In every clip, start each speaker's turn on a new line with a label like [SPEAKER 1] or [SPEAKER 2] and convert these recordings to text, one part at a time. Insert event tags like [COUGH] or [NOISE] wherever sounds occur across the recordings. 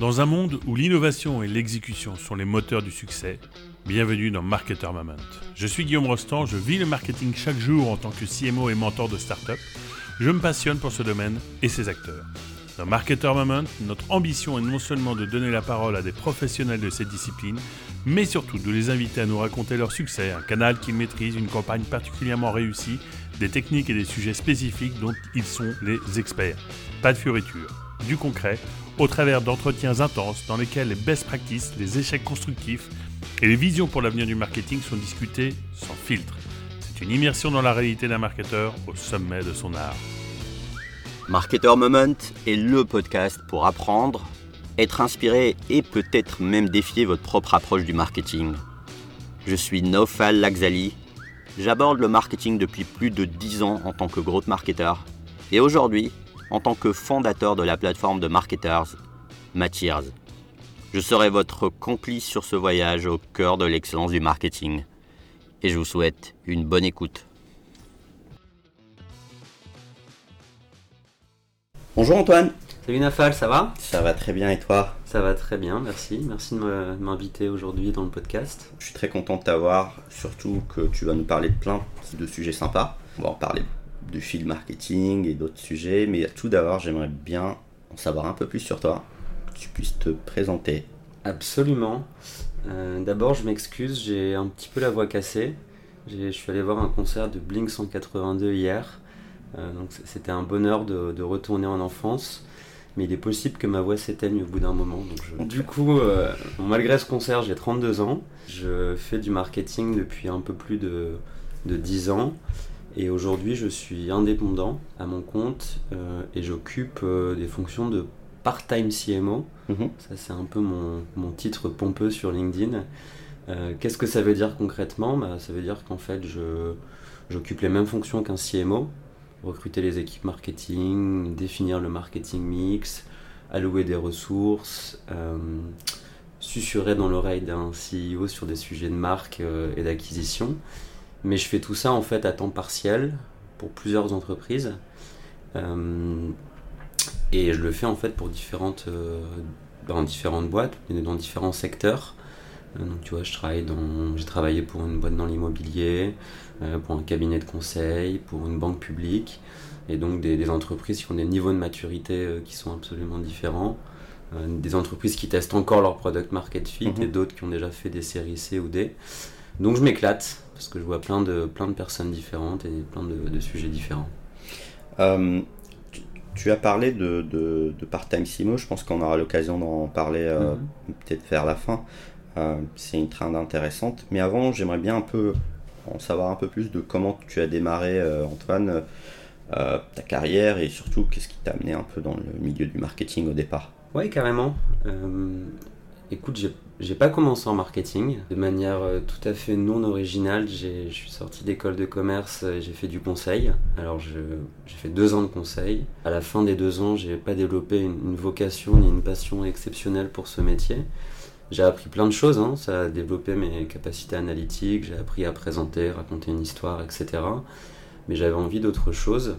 [SPEAKER 1] Dans un monde où l'innovation et l'exécution sont les moteurs du succès, bienvenue dans Marketer Moment. Je suis Guillaume Rostand, je vis le marketing chaque jour en tant que CMO et mentor de start-up. Je me passionne pour ce domaine et ses acteurs. Dans Marketer Moment, notre ambition est non seulement de donner la parole à des professionnels de cette discipline, mais surtout de les inviter à nous raconter leur succès, un canal qu'ils maîtrisent, une campagne particulièrement réussie, des techniques et des sujets spécifiques dont ils sont les experts. Pas de fioritures, du concret, au travers d'entretiens intenses dans lesquels les best practices, les échecs constructifs et les visions pour l'avenir du marketing sont discutés sans filtre. C'est une immersion dans la réalité d'un marketeur au sommet de son art.
[SPEAKER 2] Marketer Moment est le podcast pour apprendre, être inspiré et peut-être même défier votre propre approche du marketing. Je suis Nofal Laxali. J'aborde le marketing depuis plus de 10 ans en tant que growth marketer et aujourd'hui en tant que fondateur de la plateforme de marketers Matiers. Je serai votre complice sur ce voyage au cœur de l'excellence du marketing et je vous souhaite une bonne écoute. Bonjour Antoine.
[SPEAKER 3] Salut Nafal, ça va?
[SPEAKER 2] Ça va très bien et toi?
[SPEAKER 3] Ça va très bien, merci. Merci de m'inviter aujourd'hui dans le podcast.
[SPEAKER 2] Je suis très content de t'avoir, surtout que tu vas nous parler de plein de sujets sympas. On va en parler du fil marketing et d'autres sujets, mais tout d'abord j'aimerais bien en savoir un peu plus sur toi, que tu puisses te présenter.
[SPEAKER 3] Absolument. Euh, d'abord je m'excuse, j'ai un petit peu la voix cassée. Je suis allé voir un concert de Blink 182 hier. Euh, donc c'était un bonheur de, retourner en enfance. Mais il est possible que ma voix s'éteigne au bout d'un moment. Du coup, euh, malgré ce concert, j'ai 32 ans. Je fais du marketing depuis un peu plus de, de 10 ans. Et aujourd'hui, je suis indépendant à mon compte euh, et j'occupe des fonctions de part-time CMO. Mhm. Ça, c'est un peu mon, mon, titre pompeux sur LinkedIn. Qu'est-ce que ça veut dire concrètement? Bah, Ça veut dire qu'en fait, j'occupe les mêmes fonctions qu'un CMO, recruter les équipes marketing, définir le marketing mix, allouer des ressources, euh, susurrer dans l'oreille d'un CEO sur des sujets de marque euh, et d'acquisition. Mais je fais tout ça en fait à temps partiel pour plusieurs entreprises. Euh, et je le fais en fait pour différentes, dans différentes boîtes, dans différents secteurs. Donc tu vois, je travaille dans, j'ai travaillé pour une boîte dans l'immobilier, euh, pour un cabinet de conseil, pour une banque publique, et donc des, entreprises qui ont des niveaux de maturité euh, qui sont absolument différents. Euh, des entreprises qui testent encore leur product market fit mhm. et d'autres qui ont déjà fait des séries C ou D. Donc je m'éclate parce que je vois plein de, plein de personnes différentes et plein de, sujets différents.
[SPEAKER 2] tu, as parlé de, de, part-time Simo, je pense qu'on aura l'occasion d'en parler mhm. peut-être vers la fin. c'est une trend intéressante. Mais avant, j'aimerais bien un peu en savoir un peu plus de comment tu as démarré, euh, Antoine, euh, ta carrière et surtout qu'est-ce qui t'a amené un peu dans le milieu du marketing au départ?
[SPEAKER 3] Oui, carrément. Euh, écoute, j'ai pas commencé en marketing de manière tout à fait non originale. Je suis sorti d'école de commerce et j'ai fait du conseil. Alors j'ai fait deux ans de conseil. À la fin des deux ans, j'ai pas développé une, vocation ni une passion exceptionnelle pour ce métier. J'ai appris plein de choses, hein. ça a développé mes capacités analytiques, j'ai appris à présenter, raconter une histoire, etc. Mais j'avais envie d'autre chose.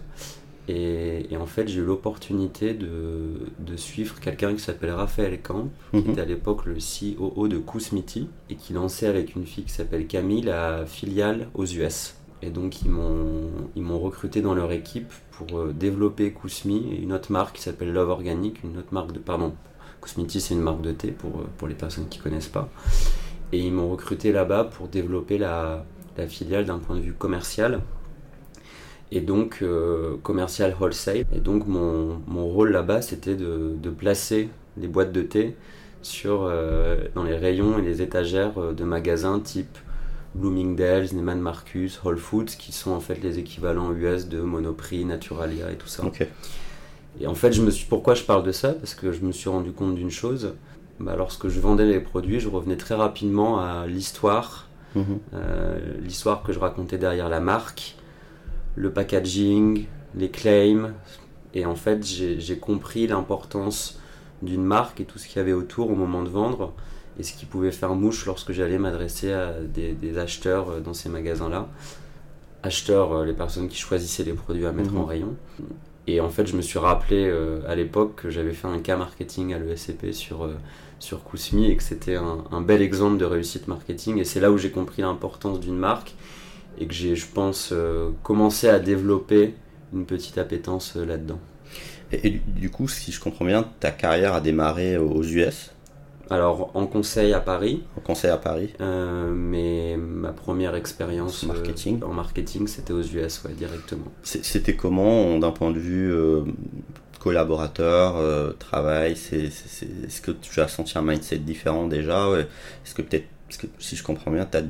[SPEAKER 3] Et, en fait, j'ai eu l'opportunité de, suivre quelqu'un qui s'appelle Raphaël Camp, qui mhm. était à l'époque le COO de Kousmiti, et qui lançait avec une fille qui s'appelle Camille la filiale aux US. Et donc, ils m'ont recruté dans leur équipe pour euh, développer Kousmi et une autre marque qui s'appelle Love Organic, une autre marque de, pardon, Cosmiti, c'est une marque de thé pour, euh, pour les personnes qui ne connaissent pas. Et ils m'ont recruté là-bas pour développer la, la filiale d'un point de vue commercial. Et donc, euh, commercial wholesale. Et donc, mon, mon rôle là-bas, c'était de, de, placer les boîtes de thé sur, euh, dans les rayons et les étagères de magasins type Bloomingdale's, Neiman Marcus, Whole Foods, qui sont en fait les équivalents US de Monoprix, Naturalia et tout ça. Et en fait, je me suis, pourquoi je parle de ça? Parce que je me suis rendu compte d'une chose. Bah, lorsque je vendais les produits, je revenais très rapidement à l'histoire, mhm. euh, l'histoire que je racontais derrière la marque, le packaging, les claims. Et en fait, j'ai compris l'importance d'une marque et tout ce qu'il y avait autour au moment de vendre et ce qui pouvait faire mouche lorsque j'allais m'adresser à des, acheteurs euh, dans ces magasins-là. Acheteurs, euh, les personnes qui choisissaient les produits à mettre en mhm. rayon. Et en fait, je me suis rappelé euh, à l'époque que j'avais fait un cas marketing à l'ESCP sur, euh, sur Kousmi et que c'était un, un bel exemple de réussite marketing. Et c'est là où j'ai compris l'importance d'une marque et que j'ai, je pense, euh, commencé à développer une petite appétence euh, là-dedans.
[SPEAKER 2] Et, et du- du coup, si je comprends bien, ta carrière a démarré aux US,
[SPEAKER 3] Alors, en conseil à Paris,
[SPEAKER 2] en conseil à Paris.
[SPEAKER 3] euh, mais ma première expérience euh,
[SPEAKER 2] Marketing.
[SPEAKER 3] en marketing, c'était aux US, ouais, directement.
[SPEAKER 2] C'était comment, d'un point de vue euh, collaborateur, travail c'est- c'est- c'est- Est-ce que tu as senti un mindset différent déjà? Ouais Est-ce que peut-être, que si je comprends bien, tu as,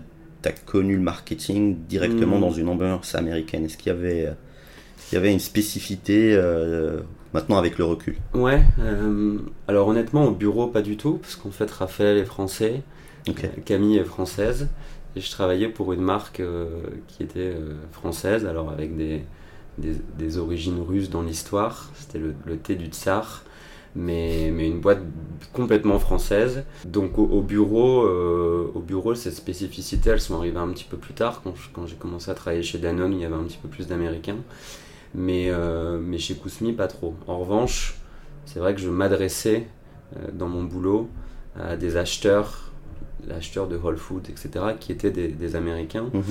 [SPEAKER 2] connu le marketing directement
[SPEAKER 3] Mm.
[SPEAKER 2] dans une ambiance américaine. Est-ce qu'il y avait, y avait une spécificité euh, maintenant avec le recul?
[SPEAKER 3] Ouais, euh, alors honnêtement, au bureau, pas du tout, parce qu'en fait, Raphaël est français, euh, Camille est française, et je travaillais pour une marque euh, qui était française, alors avec des, des, des origines russes dans l'histoire, c'était le, le thé du tsar, mais, mais une boîte complètement française. Donc au, au bureau, euh, au bureau, ces spécificités, elles sont arrivées un petit peu plus tard, quand, je- quand j'ai commencé à travailler chez Danone, il y avait un petit peu plus d'Américains. Mais, euh, mais chez Kousmi, pas trop. En revanche, c'est vrai que je m'adressais euh, dans mon boulot à des acheteurs, acheteurs de Whole Foods, etc., qui étaient des, des Américains.
[SPEAKER 2] Mhm.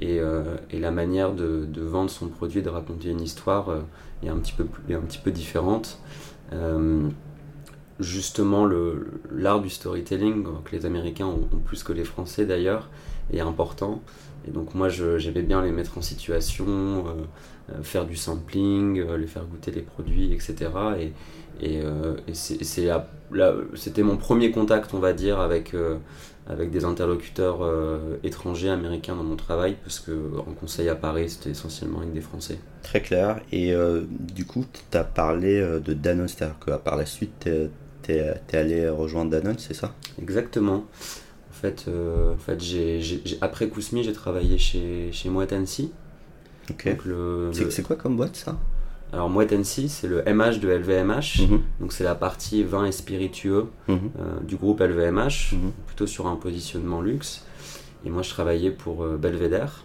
[SPEAKER 3] Et, euh, et la manière de, de vendre son produit, de raconter une histoire est, un petit peu, est un petit peu différente. Euh, justement, l'art du storytelling, euh, que les Américains ont, plus que les Français d'ailleurs, est important. Et donc moi, j'aimais bien les mettre en situation, euh, faire du sampling, les faire goûter les produits, etc. Et, c'était mon premier contact, on va dire, avec, avec des interlocuteurs euh, étrangers, américains dans mon travail, parce que en conseil à Paris, c'était essentiellement avec des Français.
[SPEAKER 2] Très clair. Et euh, du coup, tu as parlé euh, de Danone, c'est-à-dire que par la suite, tu es, allé rejoindre Danone, c'est ça?
[SPEAKER 3] Exactement. En fait, euh, en fait j'ai- après Kousmi, j'ai travaillé chez, chez Moët Hennessy.
[SPEAKER 2] Ok.
[SPEAKER 3] Donc le,
[SPEAKER 2] C'est
[SPEAKER 3] le-
[SPEAKER 2] c'est quoi comme boîte ça?
[SPEAKER 3] Alors Moët Hennessy, c'est le MH de LVMH. Donc c'est la partie vin et spiritueux
[SPEAKER 2] mhm,
[SPEAKER 3] euh, du groupe LVMH, plutôt sur un positionnement luxe. Et moi, je travaillais pour euh, Belvedere.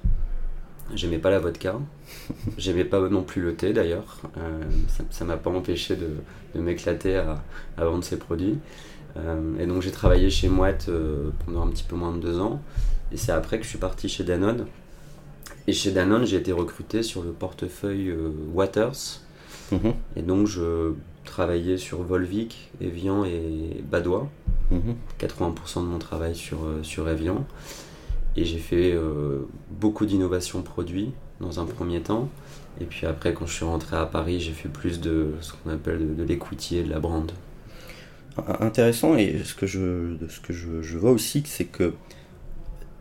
[SPEAKER 3] J'aimais pas la vodka. [LAUGHS] J'aimais pas non plus le thé d'ailleurs. Euh, ça- m'a pas empêché de, de m'éclater à, à vendre ces produits. Euh, et donc j'ai travaillé chez Moët euh, pendant un petit peu moins de deux ans. Et c'est après que je suis parti chez Danone. Et chez Danone, j'ai été recruté sur le portefeuille euh, Waters.
[SPEAKER 2] Mhm,
[SPEAKER 3] Et donc je travaillais sur Volvic, Evian et Badois.
[SPEAKER 2] mhm.
[SPEAKER 3] 80% de mon travail sur, euh, sur Evian. Et j'ai fait euh, beaucoup d'innovation produits dans un premier temps. Et puis après, quand je suis rentré à Paris, j'ai fait plus de ce qu'on appelle de, de l'equity et de la brand.
[SPEAKER 2] Intéressant, et ce que je, ce que je, je vois aussi, c'est que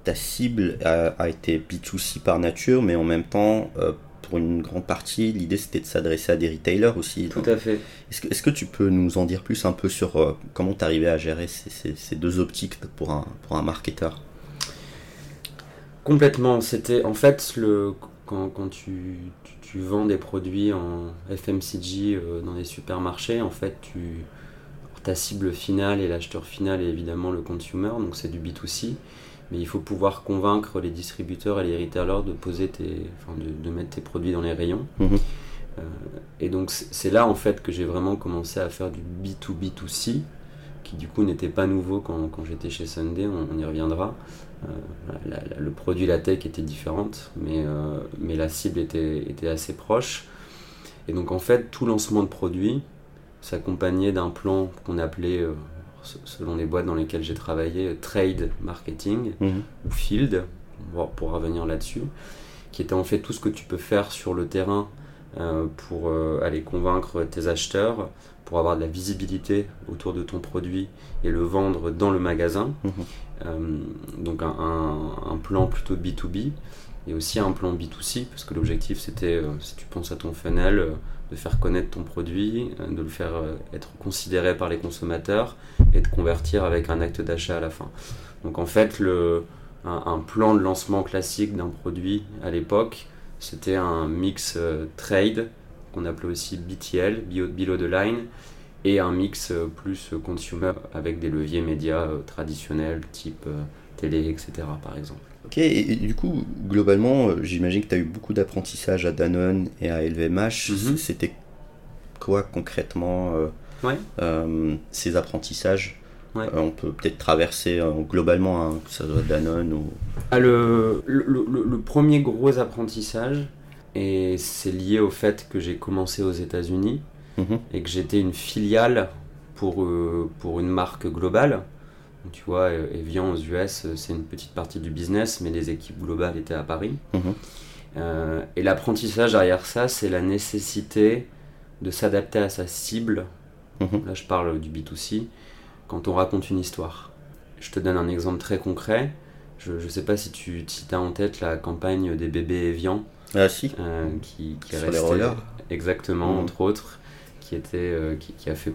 [SPEAKER 2] ta cible a, a été B2C par nature, mais en même temps, euh, pour une grande partie, l'idée c'était de s'adresser à des retailers aussi.
[SPEAKER 3] Tout à fait.
[SPEAKER 2] Est-ce que, tu peux nous en dire plus un peu sur euh, comment tu arrivais à gérer ces, ces- ces deux optiques pour un, pour un marketeur?
[SPEAKER 3] Complètement. C'était en fait le quand, quand tu, tu, tu vends des produits en FMCG euh, dans les supermarchés, en fait, tu ta cible finale et l'acheteur final est évidemment le consumer, donc c'est du B2C. Mais il faut pouvoir convaincre les distributeurs et les retailers de poser tes, enfin de, de mettre tes produits dans les rayons.
[SPEAKER 2] Mhm.
[SPEAKER 3] Euh, et donc c'est là en fait que j'ai vraiment commencé à faire du B2B2C, qui du coup n'était pas nouveau quand, quand j'étais chez Sunday, on, on y reviendra. Euh, la- la- le produit, la tech était différente, mais, euh, mais la cible était, était assez proche. Et donc en fait, tout lancement de produit s'accompagnait d'un plan qu'on appelait, selon les boîtes dans lesquelles j'ai travaillé, trade marketing
[SPEAKER 2] Mhm.
[SPEAKER 3] ou field, on pourra revenir là-dessus, qui était en fait tout ce que tu peux faire sur le terrain euh, pour euh, aller convaincre tes acheteurs, pour avoir de la visibilité autour de ton produit et le vendre dans le magasin.
[SPEAKER 2] Mhm.
[SPEAKER 3] Euh, donc un, un- un plan plutôt B2B et aussi un plan B2C, parce que l'objectif c'était, euh, si tu penses à ton funnel, euh, de faire connaître ton produit, euh, de le faire être considéré par les consommateurs et de convertir avec un acte d'achat à la fin. Donc en fait, un, plan de lancement classique d'un produit à l'époque, c'était un mix trade, qu'on appelait aussi BTL, Below the Line, et un mix plus consumer avec des leviers médias traditionnels, type télé, etc. par exemple.
[SPEAKER 2] Ok, et, et du coup, globalement, euh, j'imagine que tu as eu beaucoup d'apprentissage à Danone et à LVMH.
[SPEAKER 3] Mhm.
[SPEAKER 2] C'était quoi concrètement
[SPEAKER 3] Ouais.
[SPEAKER 2] ces apprentissages?
[SPEAKER 3] Ouais.
[SPEAKER 2] on peut peut-être traverser globalement, hein, que ça soit Danone ou.
[SPEAKER 3] Ah, le, le, le- le premier gros apprentissage, et c'est lié au fait que j'ai commencé aux États-Unis
[SPEAKER 2] Mhm.
[SPEAKER 3] et que j'étais une filiale pour, euh, pour une marque globale. Tu vois, euh, Evian aux US, euh, c'est une petite partie du business, mais les équipes globales étaient à Paris.
[SPEAKER 2] Mhm.
[SPEAKER 3] Euh, et l'apprentissage derrière ça, c'est la nécessité de s'adapter à sa cible.
[SPEAKER 2] Mhm.
[SPEAKER 3] Là, je parle du B2C. Quand on raconte une histoire. Je te donne un exemple très concret. Je ne sais pas si tu si as en tête la campagne des bébés Evian
[SPEAKER 2] Ah si,
[SPEAKER 3] euh, qui, qui est
[SPEAKER 2] Sur
[SPEAKER 3] restée-. Exactement,
[SPEAKER 2] Mhm.
[SPEAKER 3] entre autres, qui, était, euh, qui, qui a fait,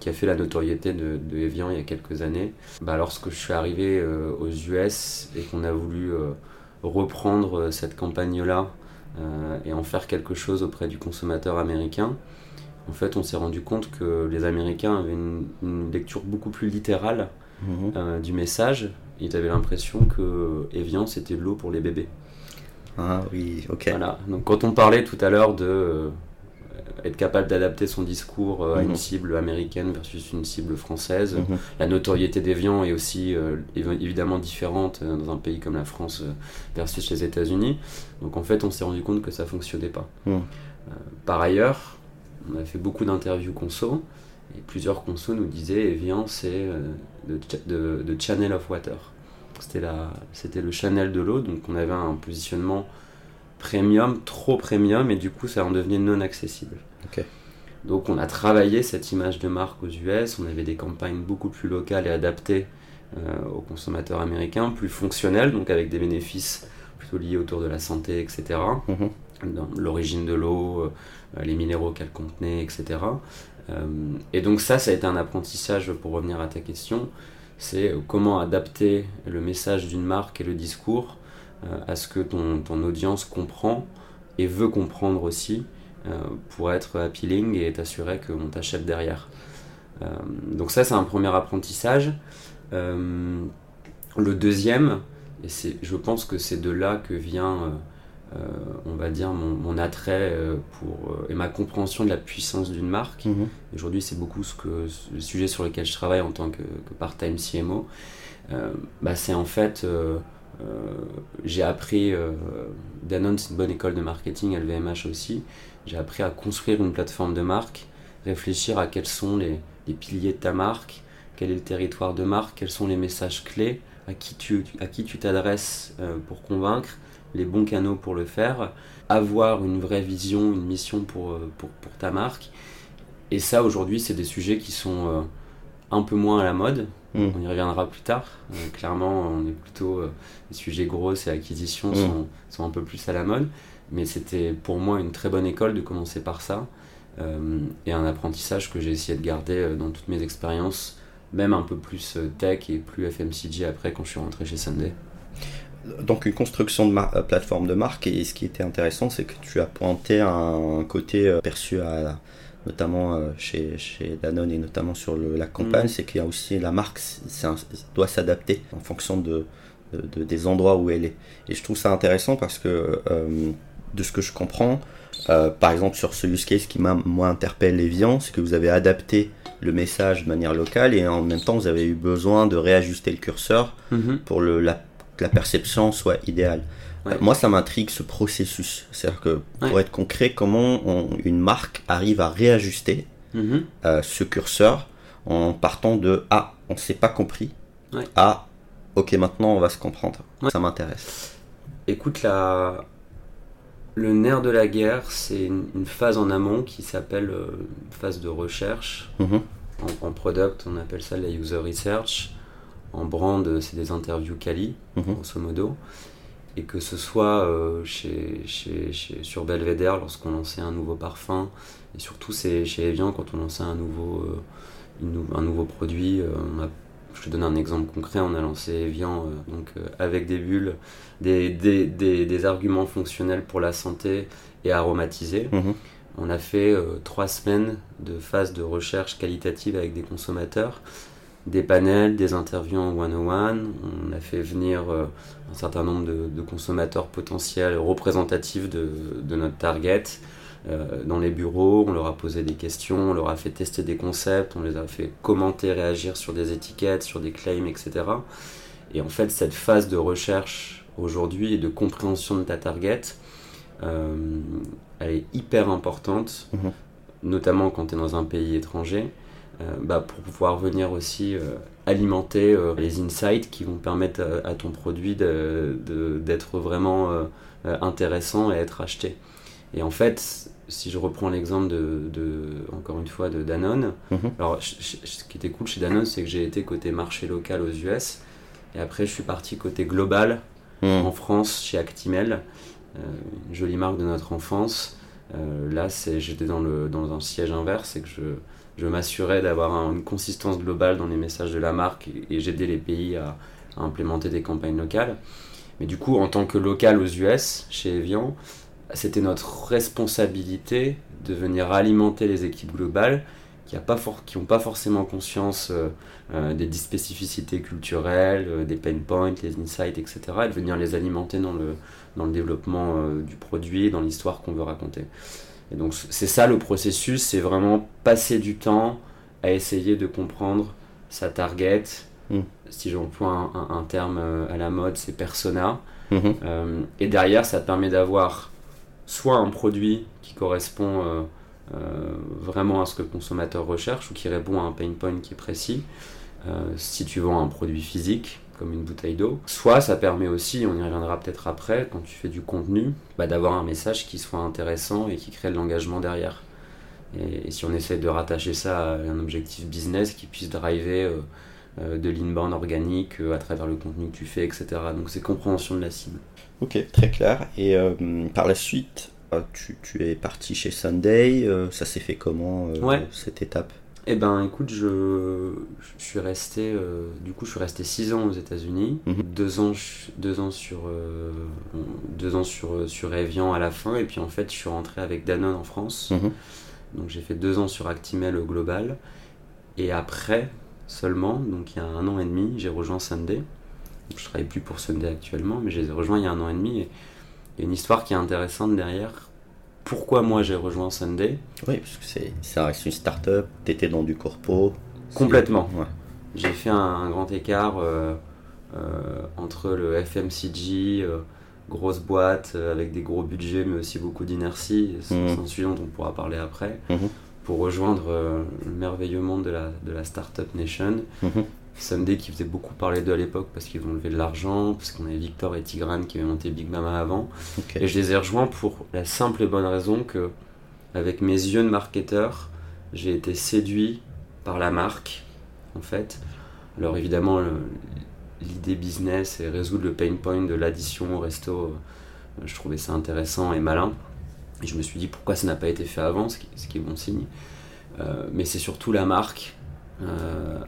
[SPEAKER 3] qui a fait la notoriété de, de Evian il y a quelques années. Bah, lorsque je suis arrivé euh, aux US et qu'on a voulu euh, reprendre euh, cette campagne-là euh, et en faire quelque chose auprès du consommateur américain, en fait, on s'est rendu compte que les Américains avaient une, une lecture beaucoup plus littérale
[SPEAKER 2] Mhm.
[SPEAKER 3] du message. Ils avaient l'impression que Evian, c'était de l'eau pour les bébés.
[SPEAKER 2] Ah oui, ok.
[SPEAKER 3] Voilà. Donc quand on parlait tout à l'heure de être capable d'adapter son discours euh, à
[SPEAKER 2] Mhm.
[SPEAKER 3] une cible américaine versus une cible française,
[SPEAKER 2] Mhm.
[SPEAKER 3] la notoriété d'Evian est aussi euh, évi- évidemment différente euh, dans un pays comme la France euh, versus les États-Unis. Donc en fait, on s'est rendu compte que ça fonctionnait pas.
[SPEAKER 2] Mhm.
[SPEAKER 3] Euh, par ailleurs, on a fait beaucoup d'interviews conso et plusieurs consos nous disaient Evian, c'est euh, de, de, de channel of water. C'était le channel de l'eau, donc on avait un positionnement premium, trop premium, et du coup ça en devenait non accessible. Donc on a travaillé cette image de marque aux US, on avait des campagnes beaucoup plus locales et adaptées euh, aux consommateurs américains, plus fonctionnelles, donc avec des bénéfices plutôt liés autour de la santé, etc.
[SPEAKER 2] Mhm.
[SPEAKER 3] L'origine de l'eau, euh, les minéraux qu'elle contenait, etc. Euh, et donc ça, ça a été un apprentissage pour revenir à ta question, c'est comment adapter le message d'une marque et le discours à ce que ton, ton audience comprend et veut comprendre aussi euh, pour être appealing et t'assurer qu'on t'achète derrière. Euh, donc ça, c'est un premier apprentissage. Euh, le deuxième, et je pense que c'est de là que vient, euh, euh, on va dire, mon, mon attrait euh, pour, euh, et ma compréhension de la puissance d'une marque.
[SPEAKER 2] Mhm.
[SPEAKER 3] Aujourd'hui, c'est beaucoup ce que, le sujet sur lequel je travaille en tant que, que part-time CMO. Euh, bah, c'est en fait, euh, euh, j'ai appris, euh, Danone, c'est une bonne école de marketing, LVMH aussi. J'ai appris à construire une plateforme de marque, réfléchir à quels sont les, piliers de ta marque, quel est le territoire de marque, quels sont les messages clés, à qui tu à qui tu t'adresses euh, pour convaincre, les bons canaux pour le faire, avoir une vraie vision, une mission pour, euh, pour, ta marque. Et ça, aujourd'hui, c'est des sujets qui sont euh, un peu moins à la mode.
[SPEAKER 2] Mhm.
[SPEAKER 3] On y reviendra plus tard. Euh, clairement, on est plutôt. euh, les sujets grosses et acquisitions
[SPEAKER 2] Mhm.
[SPEAKER 3] sont, sont un peu plus à la mode. Mais c'était pour moi une très bonne école de commencer par ça. Euh, et un apprentissage que j'ai essayé de garder dans toutes mes expériences, même un peu plus tech et plus FMCG après quand je suis rentré chez Sunday.
[SPEAKER 2] Donc une construction de mar- plateforme de marque et ce qui était intéressant c'est que tu as pointé un côté perçu à notamment euh, chez, chez Danone et notamment sur le- la campagne,
[SPEAKER 3] Mhm.
[SPEAKER 2] c'est qu'il y a aussi la marque un- doit s'adapter en fonction de, de- de- des endroits où elle est. Et je trouve ça intéressant parce que euh, de ce que je comprends, euh, par exemple sur ce use case qui m'a moi interpelle Evian, c'est que vous avez adapté le message de manière locale et en même temps vous avez eu besoin de réajuster le curseur pour le, la, que la perception soit idéale.
[SPEAKER 3] Ouais.
[SPEAKER 2] Euh, Moi, ça m'intrigue ce processus. C'est-à-dire que, pour
[SPEAKER 3] Ouais.
[SPEAKER 2] être concret, comment on- une marque arrive à réajuster
[SPEAKER 3] Mhm.
[SPEAKER 2] euh, ce curseur en partant de Ah, on s'est pas compris
[SPEAKER 3] Ouais.
[SPEAKER 2] à Ok, maintenant on va se comprendre. Ça m'intéresse.
[SPEAKER 3] Écoute, la... le nerf de la guerre, c'est une, phase en amont qui s'appelle euh, phase de recherche.
[SPEAKER 2] Mhm.
[SPEAKER 3] En, en product, on appelle ça la user research. En brand, c'est des interviews quali,
[SPEAKER 2] Mhm.
[SPEAKER 3] grosso modo. Et que ce soit euh, chez, chez, chez- sur Belvedere lorsqu'on lançait un nouveau parfum, et surtout c'est chez Evian quand on lançait un nouveau, euh, un nouveau produit. euh, on a- je te donne un exemple concret, on a lancé Evian euh, donc, euh, avec des bulles, des, des, des, des arguments fonctionnels pour la santé et aromatisés.
[SPEAKER 2] Mhm.
[SPEAKER 3] On a fait euh, trois semaines de phase de recherche qualitative avec des consommateurs, des panels, des interviews en one-on-one. On a fait venir euh, un certain nombre de, de consommateurs potentiels représentatifs de, de notre target, dans les bureaux, on leur a posé des questions, on leur a fait tester des concepts, on les a fait commenter, réagir sur des étiquettes, sur des claims, etc. Et en fait, cette phase de recherche aujourd'hui et de compréhension de ta target, elle est hyper importante, mhm. notamment quand tu es dans un pays étranger. Euh, bah, pour pouvoir venir aussi euh, alimenter euh, les insights qui vont permettre à, ton produit d'être vraiment intéressant et être acheté. Et en fait, si je reprends l'exemple de, encore une fois de Danone, mhm. alors ce qui était cool chez Danone, c'est que j'ai été côté marché local aux US, et après je suis parti côté global mhm. en France chez Actimel, une jolie marque de notre enfance. là, j'étais dans, dans un siège inverse, et que je, je m'assurais d'avoir une consistance globale dans les messages de la marque et, j'aidais les pays à, implémenter des campagnes locales. Mais du coup, en tant que local aux US, chez Evian, c'était notre responsabilité de venir alimenter les équipes globales qui n'ont pas, forcément conscience euh, euh, des spécificités culturelles, euh, des pain points, les insights, etc. et de venir les alimenter dans le, dans le développement du produit, dans l'histoire qu'on veut raconter. Et donc c'est ça le processus, c'est vraiment passer du temps à essayer de comprendre sa target. Hmm. Si j'emploie un, un, terme euh, à la mode, c'est persona. Mhm. Euh, et derrière, ça te permet d'avoir soit un produit qui correspond euh, vraiment à ce que le consommateur recherche ou qui répond à un pain point qui est précis. si tu vends un produit physique, comme une bouteille d'eau. Soit ça permet aussi, on y reviendra peut-être après, quand tu fais du contenu, bah, d'avoir un message qui soit intéressant et qui crée de l'engagement derrière. Et, si on essaie de rattacher ça à un objectif business qui puisse driver euh, euh, de l'inbound organique euh, à travers le contenu que tu fais, etc. Donc c'est compréhension de la cible.
[SPEAKER 2] Ok, très clair. Et par la suite, tu, tu, es parti chez Sunday, ça s'est fait comment cette étape?
[SPEAKER 3] Eh ben, écoute, je, je suis resté, euh, du coup, je suis resté 6 ans aux États-Unis, 2 mhm. ans, deux ans sur, euh, deux ans sur, sur Evian à la fin, et puis en fait, je suis rentré avec Danone en France. Mhm. Donc, j'ai fait 2 ans sur Actimel au global, et après seulement, donc il y a un an et demi, j'ai rejoint Sunday. je travaille plus pour Sunday actuellement, mais j'ai rejoint il y a un an et demi, et il y a une histoire qui est intéressante derrière pourquoi moi j'ai rejoint Sunday.
[SPEAKER 2] Oui, parce que c'est, une start-up, t'étais dans du corpo.
[SPEAKER 3] Complètement. J'ai fait un, grand écart euh, euh, entre le FMCG, euh, grosse boîte avec des gros budgets mais aussi beaucoup d'inertie, c'est un sujet dont on pourra parler après, mhm. pour rejoindre le merveilleux monde de la, de la Startup Nation. Mhm. Sunday qui faisait beaucoup parler d'eux à l'époque parce qu'ils ont levé de l'argent, parce qu'on avait Victor et Tigran qui avaient monté Big Mama avant. Et je les ai rejoints pour la simple et bonne raison que, avec mes yeux de marketeur, j'ai été séduit par la marque, en fait. Alors évidemment, l'idée business et résoudre le pain point de l'addition au resto, euh, je trouvais ça intéressant et malin. Et je me suis dit pourquoi ça n'a pas été fait avant, ce qui, est bon signe. Euh, mais c'est surtout la marque. Euh,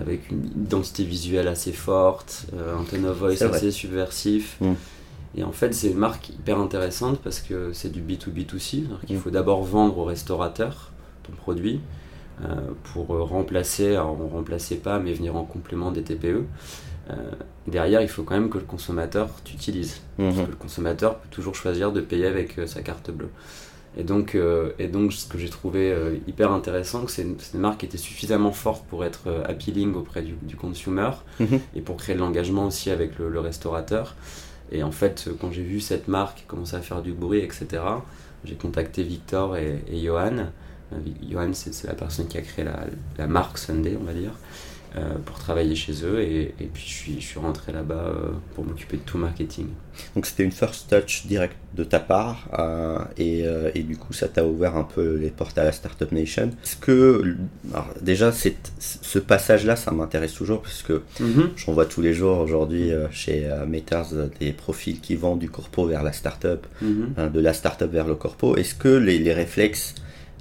[SPEAKER 3] avec une identité visuelle assez forte, euh, un tone of voice assez subversif. Mm. Et en fait, c'est une marque hyper intéressante parce que c'est du B2B2C. Il mm. faut d'abord vendre au restaurateur ton produit euh, pour remplacer, alors on ne remplaçait pas, mais venir en complément des TPE. Euh, derrière, il faut quand même que le consommateur t'utilise. Parce mm-hmm. que le consommateur peut toujours choisir de payer avec sa carte bleue. Et donc, euh, et donc ce que j'ai trouvé euh, hyper intéressant, c'est une, une, marque qui était suffisamment forte pour être euh, appealing auprès du, du consumer mhm. et pour créer de l'engagement aussi avec le, restaurateur. Et en fait, quand j'ai vu cette marque commencer à faire du bruit, etc., j'ai contacté Victor et, et Johan. Johan, c'est la personne qui a créé la, la marque Sunday, on va dire. Euh, pour travailler chez eux et, et, puis je suis, je suis rentré là-bas euh, pour m'occuper de tout marketing.
[SPEAKER 2] Donc c'était une first touch direct de ta part euh, et, et, du coup ça t'a ouvert un peu les portes à la Startup Nation. Est-ce que alors déjà ce passage-là ça m'intéresse toujours parce que mm-hmm. j'en vois tous les jours aujourd'hui chez Meters des profils qui vont du corpo vers la startup, mm de la startup vers le corpo. Est-ce que les, les réflexes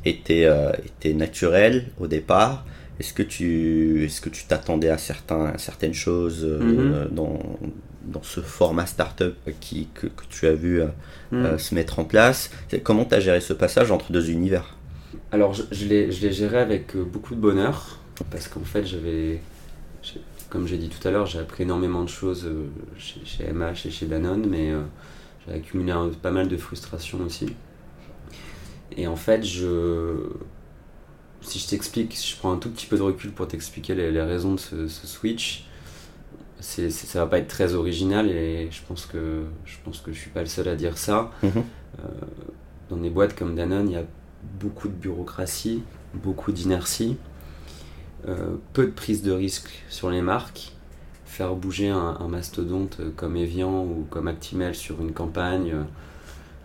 [SPEAKER 2] étaient, étaient naturels au départ est-ce que tu est-ce que tu t'attendais à certains certaines choses euh, mhm. dans, dans ce format startup qui que, que tu as vu euh, mhm. euh, se mettre en place? Comment tu as géré ce passage entre deux univers?
[SPEAKER 3] Alors je, je l'ai géré avec beaucoup de bonheur parce qu'en fait j'avais comme j'ai dit tout à l'heure j'ai appris énormément de choses chez, chez, MH et chez Danone mais j'ai accumulé pas mal de frustration aussi. et en fait, je, si je t'explique, si je prends un tout petit peu de recul pour t'expliquer les, les raisons de ce, ce switch, c'est, c'est- ça va pas être très original et je pense que je pense que je suis pas le seul à dire ça.
[SPEAKER 2] Mhm.
[SPEAKER 3] Dans des boîtes comme Danone, il y a beaucoup de bureaucratie, beaucoup d'inertie, euh, peu de prise de risque sur les marques. Faire bouger un, un mastodonte comme Evian ou comme Actimel sur une campagne, euh,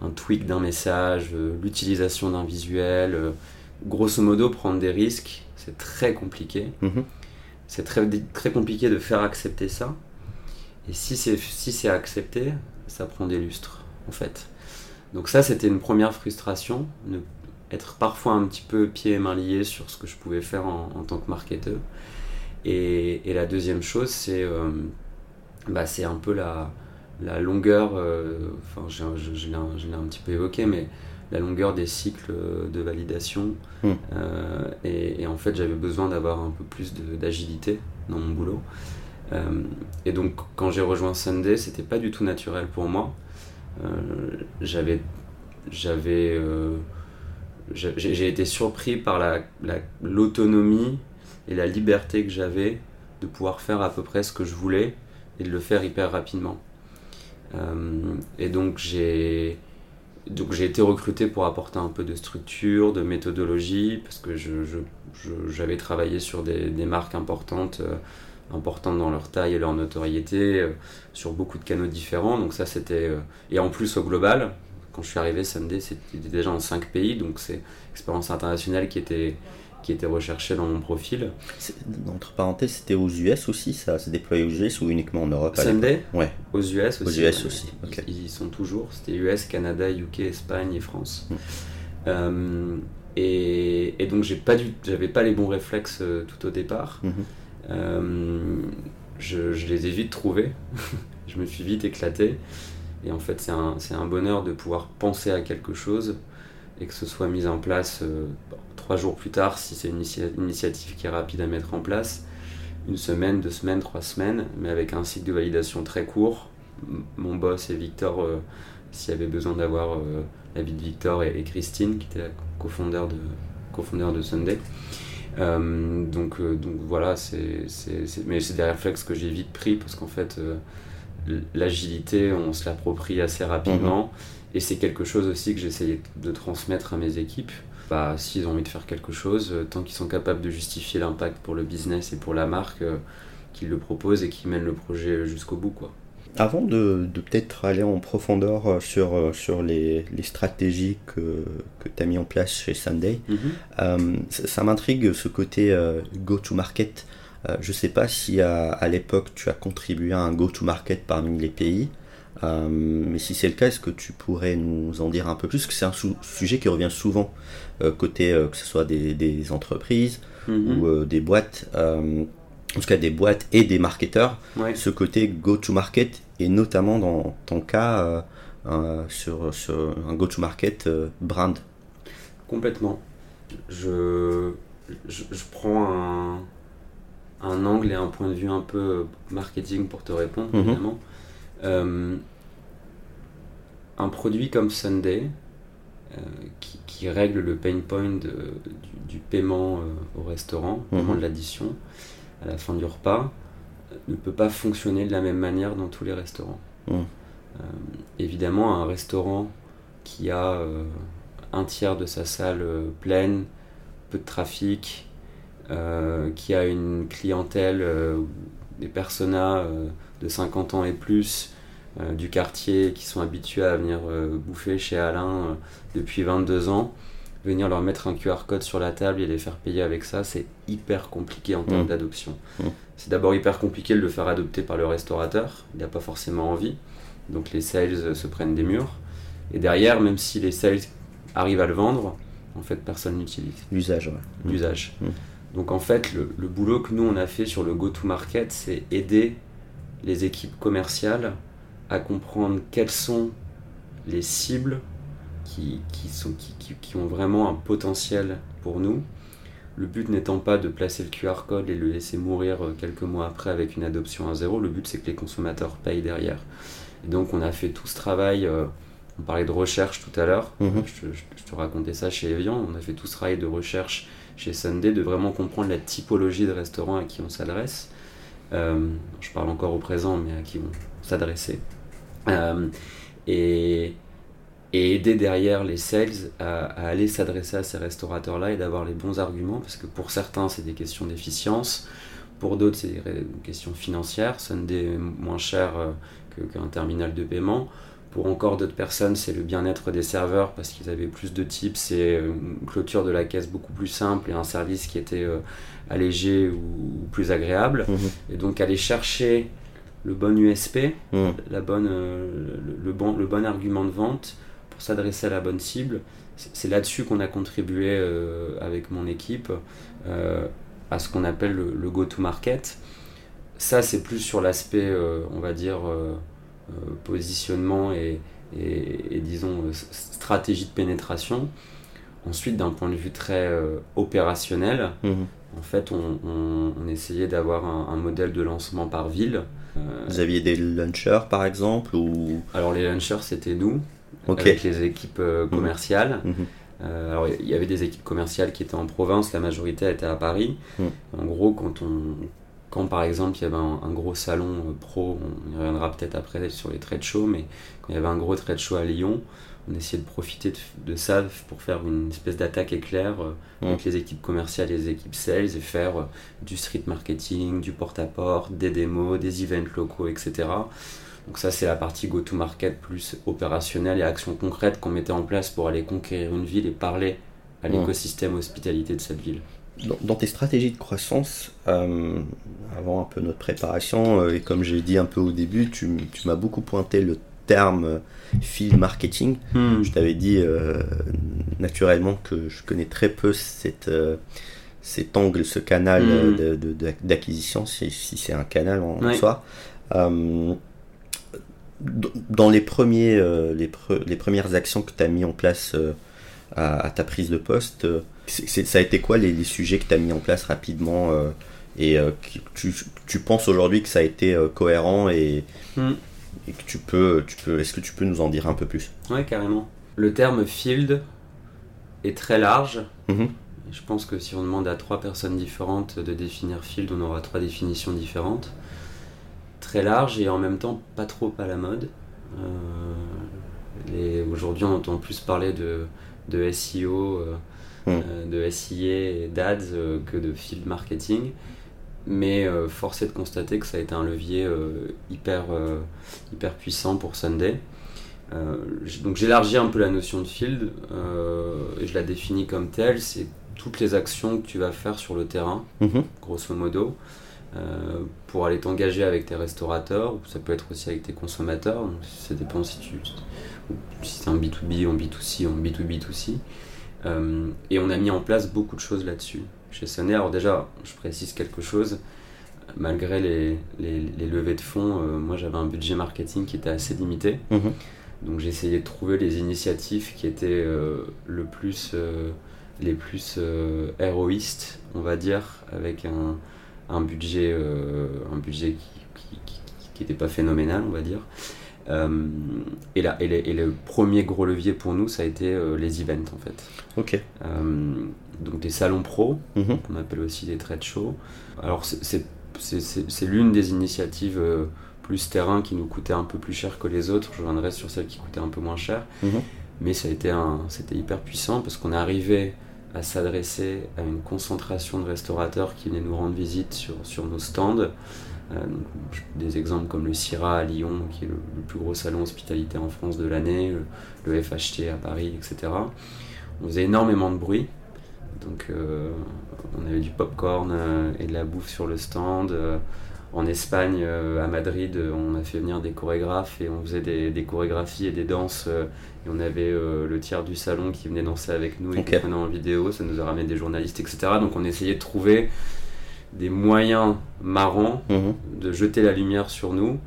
[SPEAKER 3] un tweak d'un message, euh, l'utilisation d'un visuel, euh, grosso modo prendre des risques, c'est très compliqué.
[SPEAKER 2] Mhm.
[SPEAKER 3] C'est très, très compliqué de faire accepter ça. Et si c'est si c'est accepté, ça prend des lustres, en fait. Donc ça, c'était une première frustration, ne- être parfois un petit peu pieds et mains liés sur ce que je pouvais faire en, en tant que marketeur. Et, et la deuxième chose, c'est euh, bah, c'est un peu la, la longueur, euh, enfin je, je- je l'ai un- je l'ai un petit peu évoqué, mais la longueur des cycles de validation.
[SPEAKER 2] Mm.
[SPEAKER 3] Euh, et, et en fait, j'avais besoin d'avoir un peu plus d'agilité dans mon boulot. Euh, et donc, quand j'ai rejoint Sunday, c'était pas du tout naturel pour moi. Euh, j'avais, j'avais, j'ai été surpris par la- la- l'autonomie et la liberté que j'avais de pouvoir faire à peu près ce que je voulais et de le faire hyper rapidement. Et donc j'ai donc j'ai été recruté pour apporter un peu de structure, de méthodologie, parce que je- je- j'avais travaillé sur des, marques importantes, euh, importantes dans leur taille et leur notoriété, euh, sur beaucoup de canaux différents. Donc ça c'était euh, et en plus au global, quand je suis arrivé Sunday, c'était déjà en 5 pays, donc c'est expérience internationale qui était qui était recherchée dans mon profil.
[SPEAKER 2] Entre parenthèses, c'était aux US aussi, ça se déployait aux US ou uniquement en Europe
[SPEAKER 3] Sunday
[SPEAKER 2] Ouais.
[SPEAKER 3] aux US aussi.
[SPEAKER 2] Aux US
[SPEAKER 3] ouais.
[SPEAKER 2] aussi, ok.
[SPEAKER 3] Ils, ils y sont toujours. C'était US, Canada, UK, Espagne et France.
[SPEAKER 2] Mm.
[SPEAKER 3] Euh, et, et donc j'ai pas du, j'avais pas les bons réflexes euh, tout au départ.
[SPEAKER 2] Mhm.
[SPEAKER 3] Euh, je, je les ai vite trouvés. [LAUGHS] je me suis vite éclaté. Et en fait, c'est un, un bonheur de pouvoir penser à quelque chose et que ce soit mis en place bon, trois jours plus tard, si c'est une initia- initiative qui est rapide à mettre en place, une semaine, deux semaines, trois semaines, mais avec un cycle de validation très court. Mon boss et Victor, euh, s'il y avait besoin d'avoir euh, l'avis de Victor et, et Christine, qui était la cofondeur de, cofondeur de Sunday. Euh, donc, euh, donc voilà, c'est, mais c'est des réflexes que j'ai vite pris parce qu'en fait, euh, l'agilité, on se l'approprie assez rapidement. Et c'est quelque chose aussi que j'essayais de transmettre à mes équipes. Bah, S'ils ont envie de faire quelque chose, euh, tant qu'ils sont capables de justifier l'impact pour le business et pour la marque, euh, qu'ils le proposent et qu'ils mènent le projet jusqu'au bout. Quoi.
[SPEAKER 2] Avant de, de peut-être aller en profondeur euh, sur, euh, sur les, les stratégies que, que tu as mis en place chez Sunday, euh, ça, ça m'intrigue ce côté euh, go-to-market. Euh, je ne sais pas si à, à l'époque tu as contribué à un go-to-market parmi les pays, euh, mais si c'est le cas, est-ce que tu pourrais nous en dire un peu plus? Parce que c'est un sujet qui revient souvent, euh, côté euh, que ce soit des, des entreprises
[SPEAKER 3] Mhm.
[SPEAKER 2] ou euh, des boîtes, euh, en tout cas des boîtes et des marketeurs,
[SPEAKER 3] Ouais.
[SPEAKER 2] ce côté go-to-market, et notamment dans ton cas, euh, euh, sur, sur un go-to-market euh, brand.
[SPEAKER 3] Complètement. Je, je, je prends un, un angle et un point de vue un peu marketing pour te répondre,
[SPEAKER 2] Mhm.
[SPEAKER 3] évidemment. Euh, un produit comme Sunday, euh, qui, qui règle le pain point de- du, du paiement euh, au restaurant, le paiement
[SPEAKER 2] Mhm.
[SPEAKER 3] de l'addition, à la fin du repas, euh, ne peut pas fonctionner de la même manière dans tous les restaurants.
[SPEAKER 2] Mhm.
[SPEAKER 3] Euh, évidemment, un restaurant qui a euh, un tiers de sa salle euh, pleine, peu de trafic, euh, qui a une clientèle, euh, des personas euh, de 50 ans et plus euh, du quartier qui sont habitués à venir euh, bouffer chez Alain euh, depuis 22 ans, venir leur mettre un QR code sur la table et les faire payer avec ça, c'est hyper compliqué en termes
[SPEAKER 2] Mm.
[SPEAKER 3] d'adoption.
[SPEAKER 2] Mm.
[SPEAKER 3] C'est d'abord hyper compliqué de le faire adopter par le restaurateur, il n'a pas forcément envie, donc les sales se prennent des murs. Et derrière, même si les sales arrivent à le vendre, en fait personne n'utilise
[SPEAKER 2] L'usage, ouais. Mm.
[SPEAKER 3] l'usage. Donc en fait, le, le boulot que nous on a fait sur le go-to-market, c'est aider les équipes commerciales à comprendre quelles sont les cibles qui, qui, sont, qui, qui- qui ont vraiment un potentiel pour nous. Le but n'étant pas de placer le QR code et le laisser mourir euh, quelques mois après avec une adoption à zéro, le but c'est que les consommateurs payent derrière. Et donc on a fait tout ce travail euh, on parlait de recherche tout à l'heure.
[SPEAKER 2] Mhm.
[SPEAKER 3] Je, te- je te racontais ça chez Evian. On a fait tout ce travail de recherche chez Sunday, de vraiment comprendre la typologie de restaurants à qui on s'adresse. Euh, je parle encore au présent, mais à qui on s'adressait. Euh, et, et aider derrière les sales à, à aller s'adresser à ces restaurateurs-là et d'avoir les bons arguments, parce que pour certains, c'est des questions d'efficience, pour d'autres, c'est des questions financières. Sunday moins cher euh, qu'un terminal de paiement. Pour encore d'autres personnes, c'est le bien-être des serveurs parce qu'ils avaient plus de tips et euh, une clôture de la caisse beaucoup plus simple et un service qui était euh, allégé ou, ou plus agréable.
[SPEAKER 2] Mhm.
[SPEAKER 3] Et donc aller chercher le bon USP,
[SPEAKER 2] Mhm.
[SPEAKER 3] la bonne, euh, le, le bon, le bon argument de vente pour s'adresser à la bonne cible. C'est là-dessus qu'on a contribué euh, avec mon équipe euh, à ce qu'on appelle le, le go-to-market. Ça, c'est plus sur l'aspect, euh, on va dire, positionnement et, et- et, disons, stratégie de pénétration. Ensuite, d'un point de vue très opérationnel,
[SPEAKER 2] Mhm.
[SPEAKER 3] en fait, on, on- on essayait d'avoir un, un modèle de lancement par ville. Euh,
[SPEAKER 2] Vous aviez des lunchers par exemple ou
[SPEAKER 3] alors les launchers, c'était nous, avec les équipes euh, commerciales.
[SPEAKER 2] Mhm.
[SPEAKER 3] Euh, alors il y avait des équipes commerciales qui étaient en province, la majorité était à Paris.
[SPEAKER 2] Mhm.
[SPEAKER 3] En gros, quand on, quand par exemple il y avait un, un gros salon pro, on y reviendra peut-être après sur les trade shows, mais quand il y avait un gros trade show à Lyon, on essayait de profiter de, de ça pour faire une espèce d'attaque éclair euh, avec les équipes commerciales et les équipes sales et faire euh, du street marketing, du porte-à-porte, des démos, des events locaux, etc. Donc ça c'est la partie go-to-market plus opérationnelle et action concrète qu'on mettait en place pour aller conquérir une ville et parler à
[SPEAKER 2] Mhm.
[SPEAKER 3] l'écosystème hospitalité de cette ville.
[SPEAKER 2] Dans, tes stratégies de croissance, euh, avant un peu notre préparation, euh, et comme j'ai dit un peu au début, tu, tu m'as beaucoup pointé le terme euh, field marketing. Je t'avais dit euh, naturellement que je connais très peu cette, euh, cet angle, ce canal de- d'acquisition, si, si c'est un canal en,
[SPEAKER 3] Ouais.
[SPEAKER 2] soi. Euh, d- dans les, premiers, les, pre- les premières actions que tu as mis en place à, à ta prise de poste, ça a été quoi les, les sujets que tu as mis en place rapidement et tu, tu penses aujourd'hui que ça a été cohérent et,
[SPEAKER 3] Mhm.
[SPEAKER 2] Et que tu peux, tu peux est-ce que tu peux nous en dire un peu plus?
[SPEAKER 3] Ouais, carrément. Le terme field est très large.
[SPEAKER 2] Mhm.
[SPEAKER 3] Je pense que si on demande à trois personnes différentes de définir field, on aura trois définitions différentes. Très large et en même temps pas trop à la mode. Euh, Aujourd'hui, on entend plus parler de, de SEO, euh,
[SPEAKER 2] Mhm.
[SPEAKER 3] euh, de SIA et d'ADS euh, que de field marketing. Mais euh, force est de constater que ça a été un levier euh, hyper, euh, hyper puissant pour Sunday. Euh, donc j'élargis un peu la notion de field et je la définis comme telle. C'est toutes les actions que tu vas faire sur le terrain,
[SPEAKER 2] Mhm.
[SPEAKER 3] grosso modo, pour aller t'engager avec tes restaurateurs, ou ça peut être aussi avec tes consommateurs. Donc, ça dépend si tu si c'est un B2B, en B2C, en B2B2C. Euh, et on a mis en place beaucoup de choses là-dessus chez Sunday. Alors déjà, je précise quelque chose. Malgré les, les- les levées de fonds, euh, moi j'avais un budget marketing qui était assez limité.
[SPEAKER 2] Mhm.
[SPEAKER 3] Donc j'ai essayé de trouver les initiatives qui étaient euh, le plus, euh, les plus héroïstes, on va dire, avec un, un budget, un budget qui n'était pas phénoménal, on va dire. Euh, et, là, et, et le premier gros levier pour nous, ça a été euh, les events en fait.
[SPEAKER 2] Ok.
[SPEAKER 3] Euh, donc des salons pro,
[SPEAKER 2] Mhm.
[SPEAKER 3] qu'on appelle aussi des trade shows. Alors c'est- l'une des initiatives euh, plus terrain qui nous coûtait un peu plus cher que les autres. Je reviendrai sur celle qui coûtait un peu moins cher.
[SPEAKER 2] Mhm.
[SPEAKER 3] Mais ça a été un, c'était hyper puissant parce qu'on est arrivé à s'adresser à une concentration de restaurateurs qui venaient nous rendre visite sur, sur nos stands. Euh, des exemples comme le CIRA à Lyon, qui est le, le plus gros salon hospitalité en France de l'année, le, le FHT à Paris, etc. On faisait énormément de bruit. Donc euh, on avait du popcorn euh, et de la bouffe sur le stand. Euh, en Espagne, euh, à Madrid, on a fait venir des chorégraphes et on faisait des, des chorégraphies et des danses. et on avait le tiers du salon qui venait danser avec nous et qui prenait en vidéo. Ça nous a ramené des journalistes, etc. Donc on essayait de trouver des moyens marrants
[SPEAKER 2] Mhm.
[SPEAKER 3] de jeter la lumière sur nous.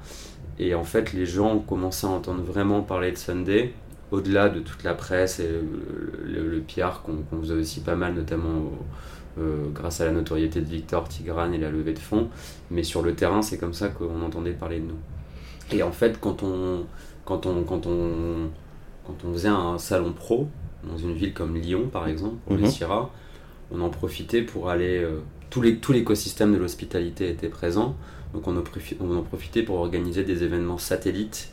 [SPEAKER 3] Et en fait, les gens ont commencé à entendre vraiment parler de Sunday, au-delà de toute la presse et le, le- le PR qu'on qu'on faisait aussi pas mal, notamment au- euh, grâce à la notoriété de Victor Tigrane et la levée de fonds. Mais sur le terrain, c'est comme ça qu'on entendait parler de nous. Et en fait, quand on, quand on, quand on quand on faisait un salon pro, dans une ville comme Lyon par exemple, ou
[SPEAKER 2] Mhm.
[SPEAKER 3] les Sierra, on en profitait pour aller. euh, les- tout l'écosystème de l'hospitalité était présent, donc on en, profi- on en profitait pour organiser des événements satellites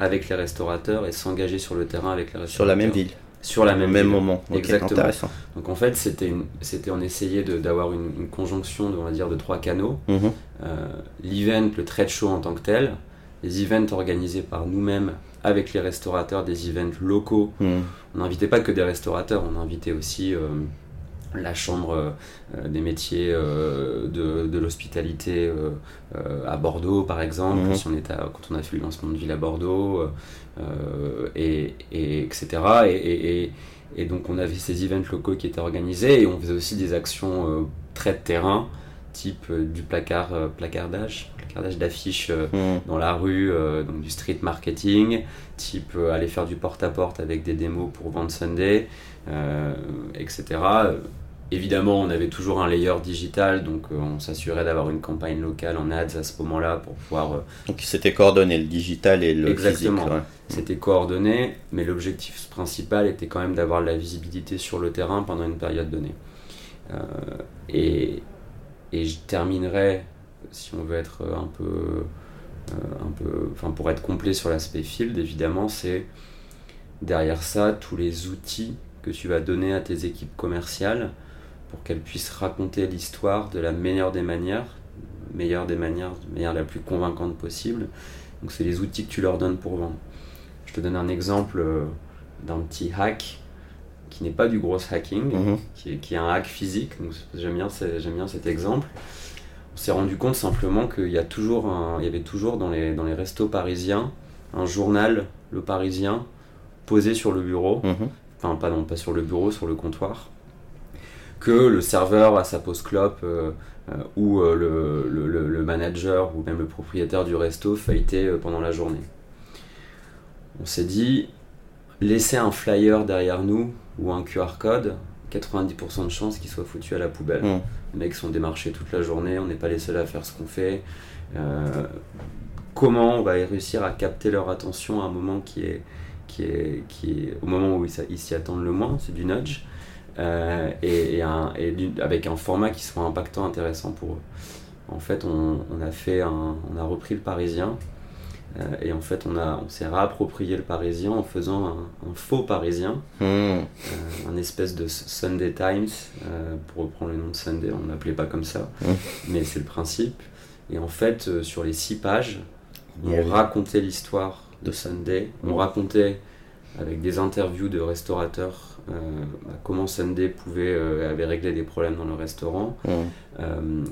[SPEAKER 3] avec les restaurateurs et s'engager sur le terrain avec les restaurateurs.
[SPEAKER 2] Sur la même ville,
[SPEAKER 3] Sur la
[SPEAKER 2] au
[SPEAKER 3] même,
[SPEAKER 2] même
[SPEAKER 3] ville.
[SPEAKER 2] moment.
[SPEAKER 3] Exactement.
[SPEAKER 2] Intéressant.
[SPEAKER 3] Donc en fait, c'était, c'était on essayait d'avoir une, une conjonction, de, on va dire, de trois canaux. Euh, l'event, le trade show en tant que tel, les events organisés par nous-mêmes avec les restaurateurs, des events locaux.
[SPEAKER 2] Mhm.
[SPEAKER 3] On n'invitait pas que des restaurateurs, on invitait aussi euh, la chambre euh, des métiers euh, de, de l'hospitalité euh, à Bordeaux, par exemple,
[SPEAKER 2] Mhm.
[SPEAKER 3] si on à- quand on a fait le lancement de ville à Bordeaux, et, et etc. Et, et- et- et donc on avait ces events locaux qui étaient organisés et on faisait aussi des actions très de terrain, type du placard, placardage, placardage d'affiches
[SPEAKER 2] Mhm.
[SPEAKER 3] dans la rue, donc du street marketing, type aller faire du porte-à-porte avec des démos pour vendre Sunday, etc. Évidemment, on avait toujours un layer digital, donc euh, on s'assurait d'avoir une campagne locale en ads à ce moment-là pour pouvoir euh,
[SPEAKER 2] Donc c'était coordonné, le digital et le
[SPEAKER 3] Exactement.
[SPEAKER 2] physique. ouais.
[SPEAKER 3] c'était coordonné, mais l'objectif principal était quand même d'avoir de la visibilité sur le terrain pendant une période donnée. Euh, et, et je terminerai, si on veut être un peu, un peu, enfin pour être complet sur l'aspect field, évidemment, c'est derrière ça tous les outils que tu vas donner à tes équipes commerciales pour qu'elles puissent raconter l'histoire de la meilleure des manières, meilleure des manières, de manière la plus convaincante possible. Donc c'est les outils que tu leur donnes pour vendre. Je te donne un exemple euh, d'un petit hack qui n'est pas du gros hacking,
[SPEAKER 2] Mhm.
[SPEAKER 3] qui, est, qui est un hack physique. J'aime bien, bien cet exemple. On s'est rendu compte simplement qu'il y a toujours, un- il y avait toujours dans les dans les restos parisiens un journal, le Parisien, posé sur le bureau.
[SPEAKER 2] Mhm.
[SPEAKER 3] Enfin, pas non, pas sur le bureau, sur le comptoir. Que le serveur à sa pause clope euh, euh, ou euh, le, le- manager ou même le propriétaire du resto feuilletait pendant la journée. On s'est dit, laisser un flyer derrière nous ou un QR code, 90% de chances qu'il soit foutu à la poubelle.
[SPEAKER 2] Mhm.
[SPEAKER 3] Les mecs sont démarchés toute la journée, on n'est pas les seuls à faire ce qu'on fait. Euh, comment on va réussir à capter leur attention à un moment qui est, qui est, qui est au moment où ils s'y attendent le moins, c'est du nudge, euh, et, et un- et du- avec un format qui soit impactant, intéressant pour eux. En fait, on, on a fait un- on a repris le Parisien, euh, et en fait, on, a, on s'est réapproprié le Parisien en faisant un, un faux Parisien,
[SPEAKER 2] Mhm.
[SPEAKER 3] euh, un espèce de Sunday Times, pour reprendre le nom de Sunday, on ne l'appelait pas comme ça,
[SPEAKER 2] Mhm.
[SPEAKER 3] mais c'est le principe. Et en fait, sur les six pages, on racontait l'histoire de Sunday, on
[SPEAKER 2] Mhm.
[SPEAKER 3] racontait avec des interviews de restaurateurs euh, comment Sunday pouvait, euh, avait réglé des problèmes dans le restaurant.
[SPEAKER 2] Mhm.
[SPEAKER 3] Euh,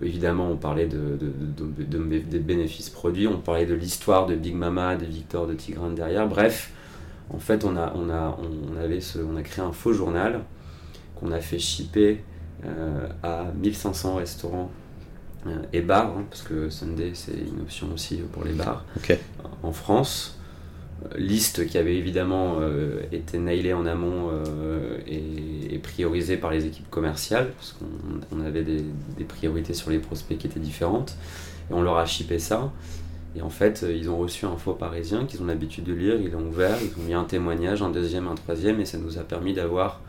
[SPEAKER 3] évidemment, on parlait de, de- de- de- de- des bénéfices produits, on parlait de l'histoire de Big Mama, de Victor, de Tigrane derrière. Bref, en fait, on a, on a, on avait ce, on a créé un faux journal qu'on a fait shipper à 1500 restaurants et bars, hein, parce que Sunday c'est une option aussi pour les bars en France. Liste qui avait évidemment euh, été nailée en amont euh, et, et priorisée par les équipes commerciales, parce qu'on on avait des, des priorités sur les prospects qui étaient différentes. Et on leur a shippé ça. Et en fait, ils ont reçu un faux parisien qu'ils ont l'habitude de lire, ils l'ont ouvert, ils ont mis un témoignage, un deuxième, un troisième, et ça nous a permis d'avoir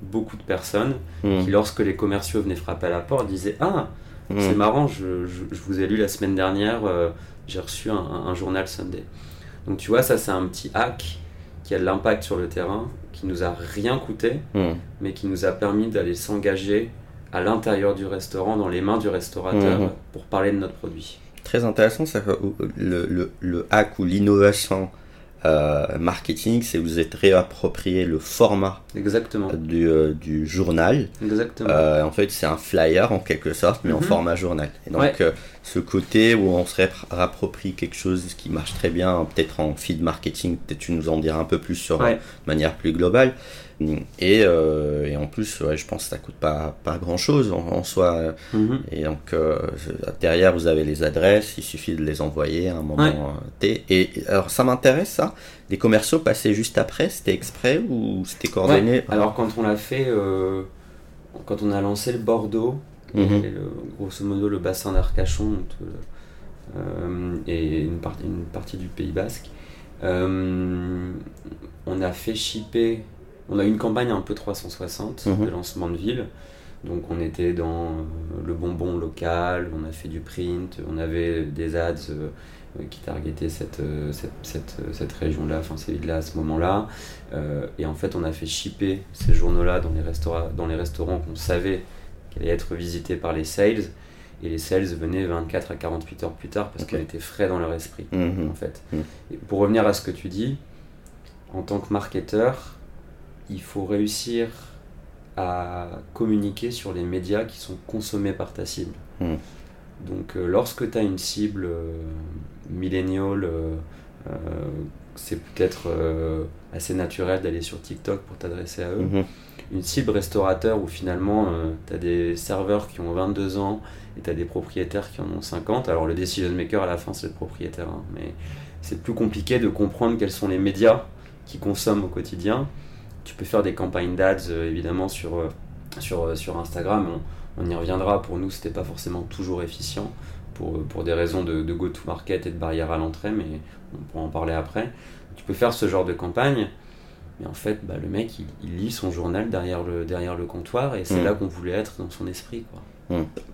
[SPEAKER 3] beaucoup de personnes
[SPEAKER 2] Mhm.
[SPEAKER 3] qui, lorsque les commerciaux venaient frapper à la porte, disaient Ah, c'est
[SPEAKER 2] Mhm.
[SPEAKER 3] marrant, je, je- je vous ai lu la semaine dernière, euh, j'ai reçu un, un- un journal Sunday. Donc tu vois, ça c'est un petit hack qui a de l'impact sur le terrain, qui nous a rien coûté,
[SPEAKER 2] Mhm.
[SPEAKER 3] mais qui nous a permis d'aller s'engager à l'intérieur du restaurant, dans les mains du restaurateur,
[SPEAKER 2] Mhm.
[SPEAKER 3] pour parler de notre produit.
[SPEAKER 2] Très intéressant, ça, le, le, le hack ou l'innovation euh, marketing, c'est vous êtes réapproprié le format
[SPEAKER 3] Exactement.
[SPEAKER 2] du, euh, du journal.
[SPEAKER 3] Exactement.
[SPEAKER 2] Euh, en fait, c'est un flyer en quelque sorte, mais en
[SPEAKER 3] Mhm.
[SPEAKER 2] format journal. Et donc,
[SPEAKER 3] Ouais.
[SPEAKER 2] ce côté où on se réapproprie quelque chose qui marche très bien, peut-être en feed marketing, peut-être tu nous en diras un peu plus sur
[SPEAKER 3] Ouais.
[SPEAKER 2] de manière plus globale. Et, euh, et en plus, ouais, je pense que ça coûte pas, pas grand-chose en, en soi.
[SPEAKER 3] Mhm.
[SPEAKER 2] Et donc, euh, derrière, vous avez les adresses, il suffit de les envoyer à un moment
[SPEAKER 3] Ouais.
[SPEAKER 2] euh, T. Et alors, ça m'intéresse, ça. Les commerciaux passaient juste après, c'était exprès ou c'était coordonné?
[SPEAKER 3] Ouais. Alors quand on l'a fait, quand on a lancé le Bordeaux,
[SPEAKER 2] Mhm.
[SPEAKER 3] le- grosso modo le bassin d'Arcachon euh, et une, partie une partie du Pays Basque, Euh, on a fait shipper, on a eu une campagne un peu 360
[SPEAKER 2] Mhm.
[SPEAKER 3] de lancement de ville. Donc on était dans euh, le bonbon local, on a fait du print, on avait des ads euh, euh, qui targetaient cette, cette, cette, cette région-là, enfin ces villes-là à ce moment-là. Et en fait on a fait shipper ces journaux-là dans les, restaurants dans les restaurants qu'on savait qu'elle allait être visité par les sales. Et les sales venaient 24 à 48 heures plus tard parce
[SPEAKER 2] Ok.
[SPEAKER 3] qu'on était frais dans leur esprit,
[SPEAKER 2] Mhm.
[SPEAKER 3] en fait.
[SPEAKER 2] Mhm.
[SPEAKER 3] Et pour revenir à ce que tu dis, en tant que marketeur, il faut réussir à communiquer sur les médias qui sont consommés par ta cible.
[SPEAKER 2] Mhm.
[SPEAKER 3] Donc euh, lorsque tu as une cible euh, millénial, euh, euh, c'est peut-être assez naturel d'aller sur TikTok pour t'adresser à eux
[SPEAKER 2] Mhm.
[SPEAKER 3] une cible restaurateur où finalement tu as des serveurs qui ont 22 ans et tu as des propriétaires qui en ont 50. Alors le decision maker à la fin c'est le propriétaire, hein, mais c'est plus compliqué de comprendre quels sont les médias qui consomment au quotidien. Tu peux faire des campagnes d'ads euh, évidemment sur, euh, sur, euh, sur Instagram, on, on y reviendra. Pour nous, c'était pas forcément toujours efficient pour, pour des raisons de, de go-to-market et de barrière à l'entrée, mais on pourra en parler après. Tu peux faire ce genre de campagne, mais en fait, bah, le mec, il, il lit son journal derrière le, derrière le comptoir et c'est
[SPEAKER 2] Mm.
[SPEAKER 3] là qu'on voulait être dans son esprit. Quoi.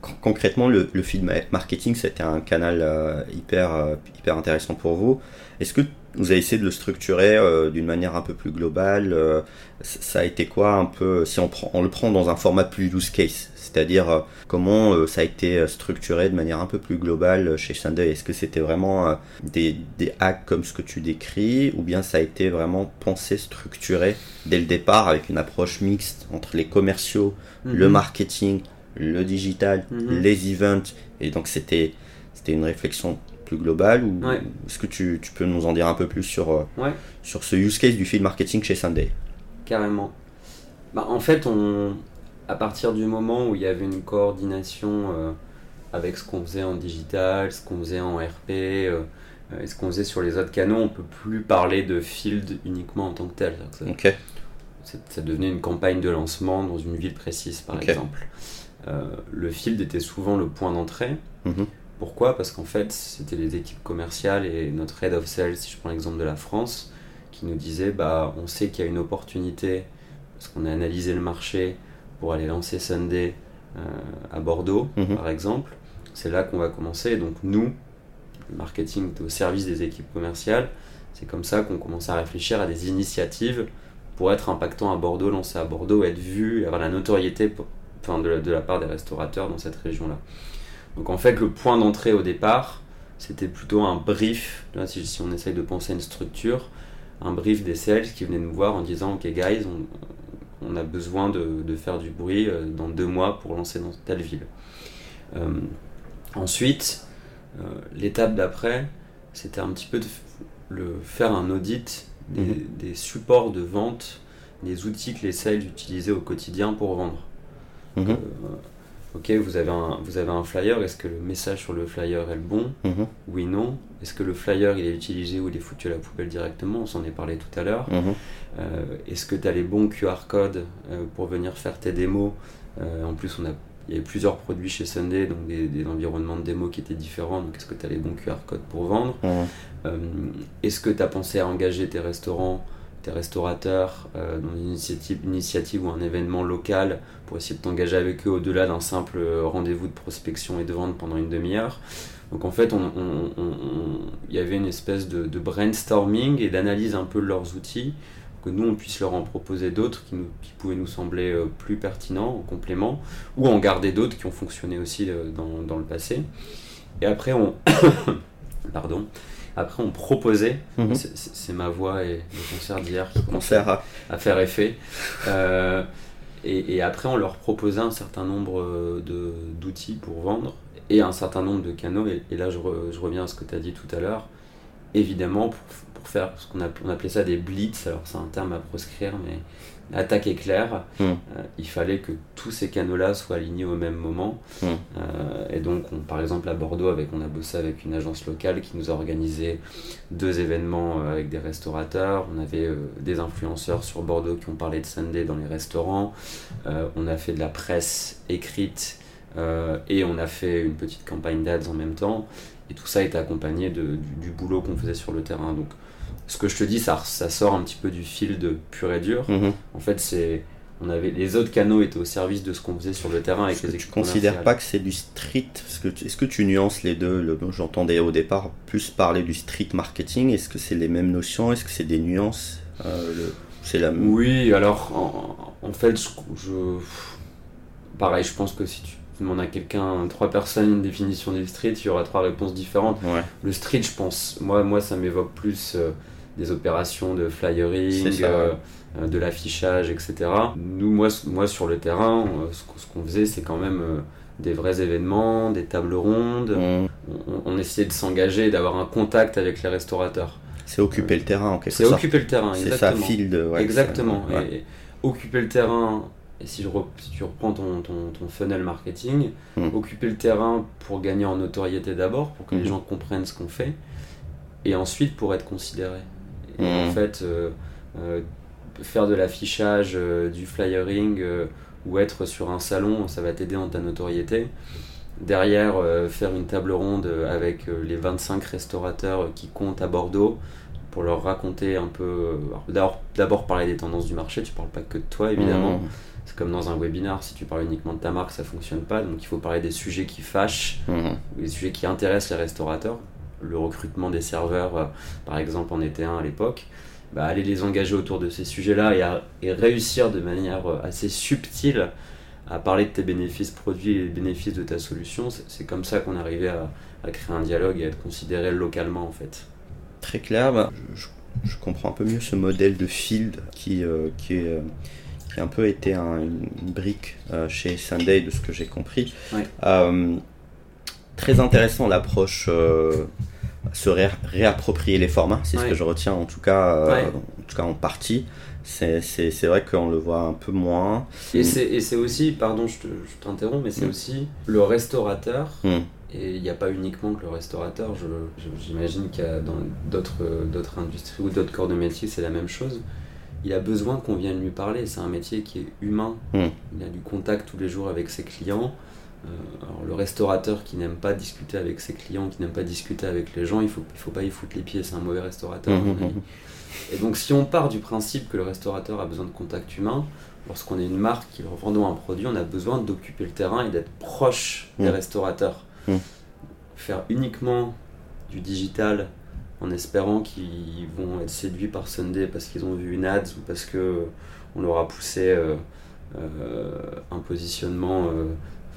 [SPEAKER 2] Con- Concrètement, le, le feed ma- marketing, c'était un canal euh, hyper, euh, hyper intéressant pour vous. Est-ce que vous avez essayé de le structurer euh, d'une manière un peu plus globale euh, Ça a été quoi un peu, si on, prend, on le prend dans un format plus use case C'est-à-dire euh, comment ça a été structuré de manière un peu plus globale chez Sunday Est-ce que c'était vraiment des, des hacks comme ce que tu décris ou bien ça a été vraiment pensé, structuré dès le départ avec une approche mixte entre les commerciaux, le marketing, le digital,
[SPEAKER 3] Mhm.
[SPEAKER 2] les events? Et donc c'était c'était une réflexion plus globale ou
[SPEAKER 3] Ouais.
[SPEAKER 2] est-ce que tu, tu peux nous en dire un peu plus sur, euh,
[SPEAKER 3] Ouais.
[SPEAKER 2] sur ce use case du field marketing chez Sunday?
[SPEAKER 3] Carrément. Bah, en fait, on, à partir du moment où il y avait une coordination euh, avec ce qu'on faisait en digital, ce qu'on faisait en RP euh, et ce qu'on faisait sur les autres canaux, on peut plus parler de field uniquement en tant que tel. Ça- ça devenait une campagne de lancement dans une ville précise, par exemple. Euh, le field était souvent le point d'entrée.
[SPEAKER 2] Mhm.
[SPEAKER 3] Pourquoi? Parce qu'en fait, c'était les équipes commerciales et notre head of sales, si je prends l'exemple de la France, qui nous disait bah, on sait qu'il y a une opportunité, parce qu'on a analysé le marché pour aller lancer Sunday euh, à Bordeaux,
[SPEAKER 2] Mhm.
[SPEAKER 3] par exemple. C'est là qu'on va commencer. Donc, nous, le marketing au service des équipes commerciales. C'est comme ça qu'on commence à réfléchir à des initiatives pour être impactant à Bordeaux, lancer à Bordeaux, être vu, avoir la notoriété pour- enfin, de, la, de la part des restaurateurs dans cette région-là. Donc en fait, le point d'entrée au départ, c'était plutôt un brief, si, si on essaye de penser à une structure, un brief des sales qui venaient nous voir en disant Ok, guys, on, on a besoin de, de faire du bruit euh, dans deux mois pour lancer dans telle ville. Euh, ensuite, euh, l'étape d'après, c'était un petit peu de le, faire un audit des,
[SPEAKER 2] Mhm.
[SPEAKER 3] des supports de vente, des outils que les sales utilisaient au quotidien pour vendre.
[SPEAKER 2] Mhm.
[SPEAKER 3] Euh, ok, vous avez, un, vous avez un flyer, est-ce que le message sur le flyer est le bon
[SPEAKER 2] Mhm.
[SPEAKER 3] Oui, non. Est-ce que le flyer il est utilisé ou il est foutu à la poubelle directement? On s'en est parlé tout à l'heure.
[SPEAKER 2] Mhm.
[SPEAKER 3] Euh, est-ce que tu as les bons QR codes euh, pour venir faire tes démos? Euh, En plus, on a, il y avait plusieurs produits chez Sunday, donc des, des environnements de démos qui étaient différents. Donc, est-ce que tu as les bons QR codes pour vendre?
[SPEAKER 2] Mhm.
[SPEAKER 3] Est-ce que tu as pensé à engager tes restaurants, tes restaurateurs euh, dans une initiative, ou un événement local pour essayer de t'engager avec eux au-delà d'un simple euh, rendez-vous de prospection et de vente pendant une demi-heure Donc en fait, il y avait une espèce de, brainstorming et d'analyse un peu de leurs outils que nous on puisse leur en proposer d'autres qui, pouvaient nous sembler euh, plus pertinents en complément ou en garder d'autres qui ont fonctionné aussi dans le passé. Et après on [COUGHS] pardon, après on proposait,
[SPEAKER 2] Mhm.
[SPEAKER 3] c'est- ma voix et le concert d'hier qui
[SPEAKER 2] Concert à-
[SPEAKER 3] à faire effet. Euh, et, et après, on leur proposait un certain nombre euh, d'outils pour vendre et un certain nombre de canaux. Et, et là, je, re- je reviens à ce que tu as dit tout à l'heure. Évidemment, pour, pour faire ce qu'on app- on appelait ça des blitz, alors c'est un terme à proscrire, mais l'attaque éclair,
[SPEAKER 2] Mm.
[SPEAKER 3] euh, il fallait que tous ces canaux-là soient alignés au même moment.
[SPEAKER 2] Mm.
[SPEAKER 3] Euh, et donc, on- par exemple, à Bordeaux, avec, on a bossé avec une agence locale qui nous a organisé deux événements euh, avec des restaurateurs. On avait euh, des influenceurs sur Bordeaux qui ont parlé de Sunday dans les restaurants. On a fait de la presse écrite et on a fait une petite campagne d'ads en même temps. Et tout ça était accompagné de- du, du boulot qu'on faisait sur le terrain. Donc ce que je te dis, ça, ça sort un petit peu du fil de pur et dur.
[SPEAKER 2] Mhm.
[SPEAKER 3] En fait, c'est on avait les autres canaux étaient au service de ce qu'on faisait sur le terrain avec les
[SPEAKER 2] tu considères pas que c'est du street? Est-ce que, tu- est-ce que tu nuances les deux? Le- J'entendais au départ plus parler du street marketing. Est-ce que c'est les mêmes notions? Est-ce que c'est des nuances? Euh, C'est la même.
[SPEAKER 3] Oui, alors en, en fait, je, je- pareil, je pense que si tu demandes à quelqu'un, trois personnes, une définition du street, il y aura trois réponses différentes.
[SPEAKER 2] Ouais.
[SPEAKER 3] Le street, je pense, moi, moi ça m'évoque plus euh, des opérations de
[SPEAKER 2] C'est
[SPEAKER 3] flyering,
[SPEAKER 2] ça,
[SPEAKER 3] euh, euh, de l'affichage, etc. Nous, moi, moi sur le terrain, euh, ce qu'on- ce qu'on faisait, c'est quand même euh, des vrais événements, des tables rondes.
[SPEAKER 2] On-
[SPEAKER 3] On, on essayait de s'engager d'avoir un contact avec les restaurateurs.
[SPEAKER 2] C'est occuper le terrain en quelque
[SPEAKER 3] C'est
[SPEAKER 2] sorte.
[SPEAKER 3] occuper le terrain,
[SPEAKER 2] C'est ça, de. ouais,
[SPEAKER 3] Exactement.
[SPEAKER 2] c'est- ouais.
[SPEAKER 3] Et occuper le terrain, et si, je rep- si tu reprends ton, ton, ton funnel marketing,
[SPEAKER 2] Mm.
[SPEAKER 3] occuper le terrain pour gagner en notoriété d'abord, pour que les
[SPEAKER 2] Mhm.
[SPEAKER 3] gens comprennent ce qu'on fait, et ensuite pour être considéré. Et en fait, euh, euh, faire de l'affichage, euh, du flyering, ou être sur un salon, ça va t'aider dans ta notoriété. Derrière, euh, faire une table ronde avec euh, les 25 restaurateurs qui comptent à Bordeaux pour leur raconter un peu. D'abord, parler des tendances du marché, tu parles pas que de toi évidemment.
[SPEAKER 2] Mhm.
[SPEAKER 3] C'est comme dans un webinar, si tu parles uniquement de ta marque, ça fonctionne pas. Donc il faut parler des sujets qui fâchent,
[SPEAKER 2] Mhm.
[SPEAKER 3] des sujets qui intéressent les restaurateurs. Le recrutement des serveurs, euh, par exemple, en était un à l'époque. Bah, aller les engager autour de ces sujets-là et, à- et réussir de manière euh, assez subtile à parler de tes bénéfices produits et des bénéfices de ta solution, c'est comme ça qu'on arrivait à, à créer un dialogue et à être considéré localement en fait.
[SPEAKER 2] Très clair. bah, je, comprends un peu mieux ce modèle de field qui, euh, qui, est, euh, qui a un peu été un- une, une brique euh, chez Sunday, de ce que j'ai compris.
[SPEAKER 3] Ouais.
[SPEAKER 2] Euh, très intéressant l'approche. euh, se ré- réapproprier les formats, c'est ce que je retiens en tout cas, euh,
[SPEAKER 3] Ouais.
[SPEAKER 2] en tout cas en partie. C'est vrai qu'on le voit un peu moins.
[SPEAKER 3] Et c'est aussi, pardon, je te- je t'interromps, mais c'est
[SPEAKER 2] Mm.
[SPEAKER 3] aussi le restaurateur
[SPEAKER 2] Mm.
[SPEAKER 3] Et il n'y a pas uniquement que le restaurateur, j'imagine qu'il y a dans d'autres d'autres industries ou d'autres corps de métier, c'est la même chose. Il a besoin qu'on vienne lui parler, c'est un métier qui est humain.
[SPEAKER 2] Mm.
[SPEAKER 3] Il a du contact tous les jours avec ses clients. Euh, alors le restaurateur qui n'aime pas discuter avec ses clients, qui n'aime pas discuter avec les gens, il faut, il faut pas y foutre les pieds, c'est un mauvais restaurateur.
[SPEAKER 2] Mhm,
[SPEAKER 3] avis.
[SPEAKER 2] mhm.
[SPEAKER 3] Et donc si on part du principe que le restaurateur a besoin de contact humain, lorsqu'on est une marque qui leur vendons un produit, on a besoin d'occuper le terrain et d'être proche des restaurateurs. Faire uniquement du digital en espérant qu'ils vont être séduits par Sunday parce qu'ils ont vu une ads ou parce que on leur a poussé euh, euh, un positionnement, euh,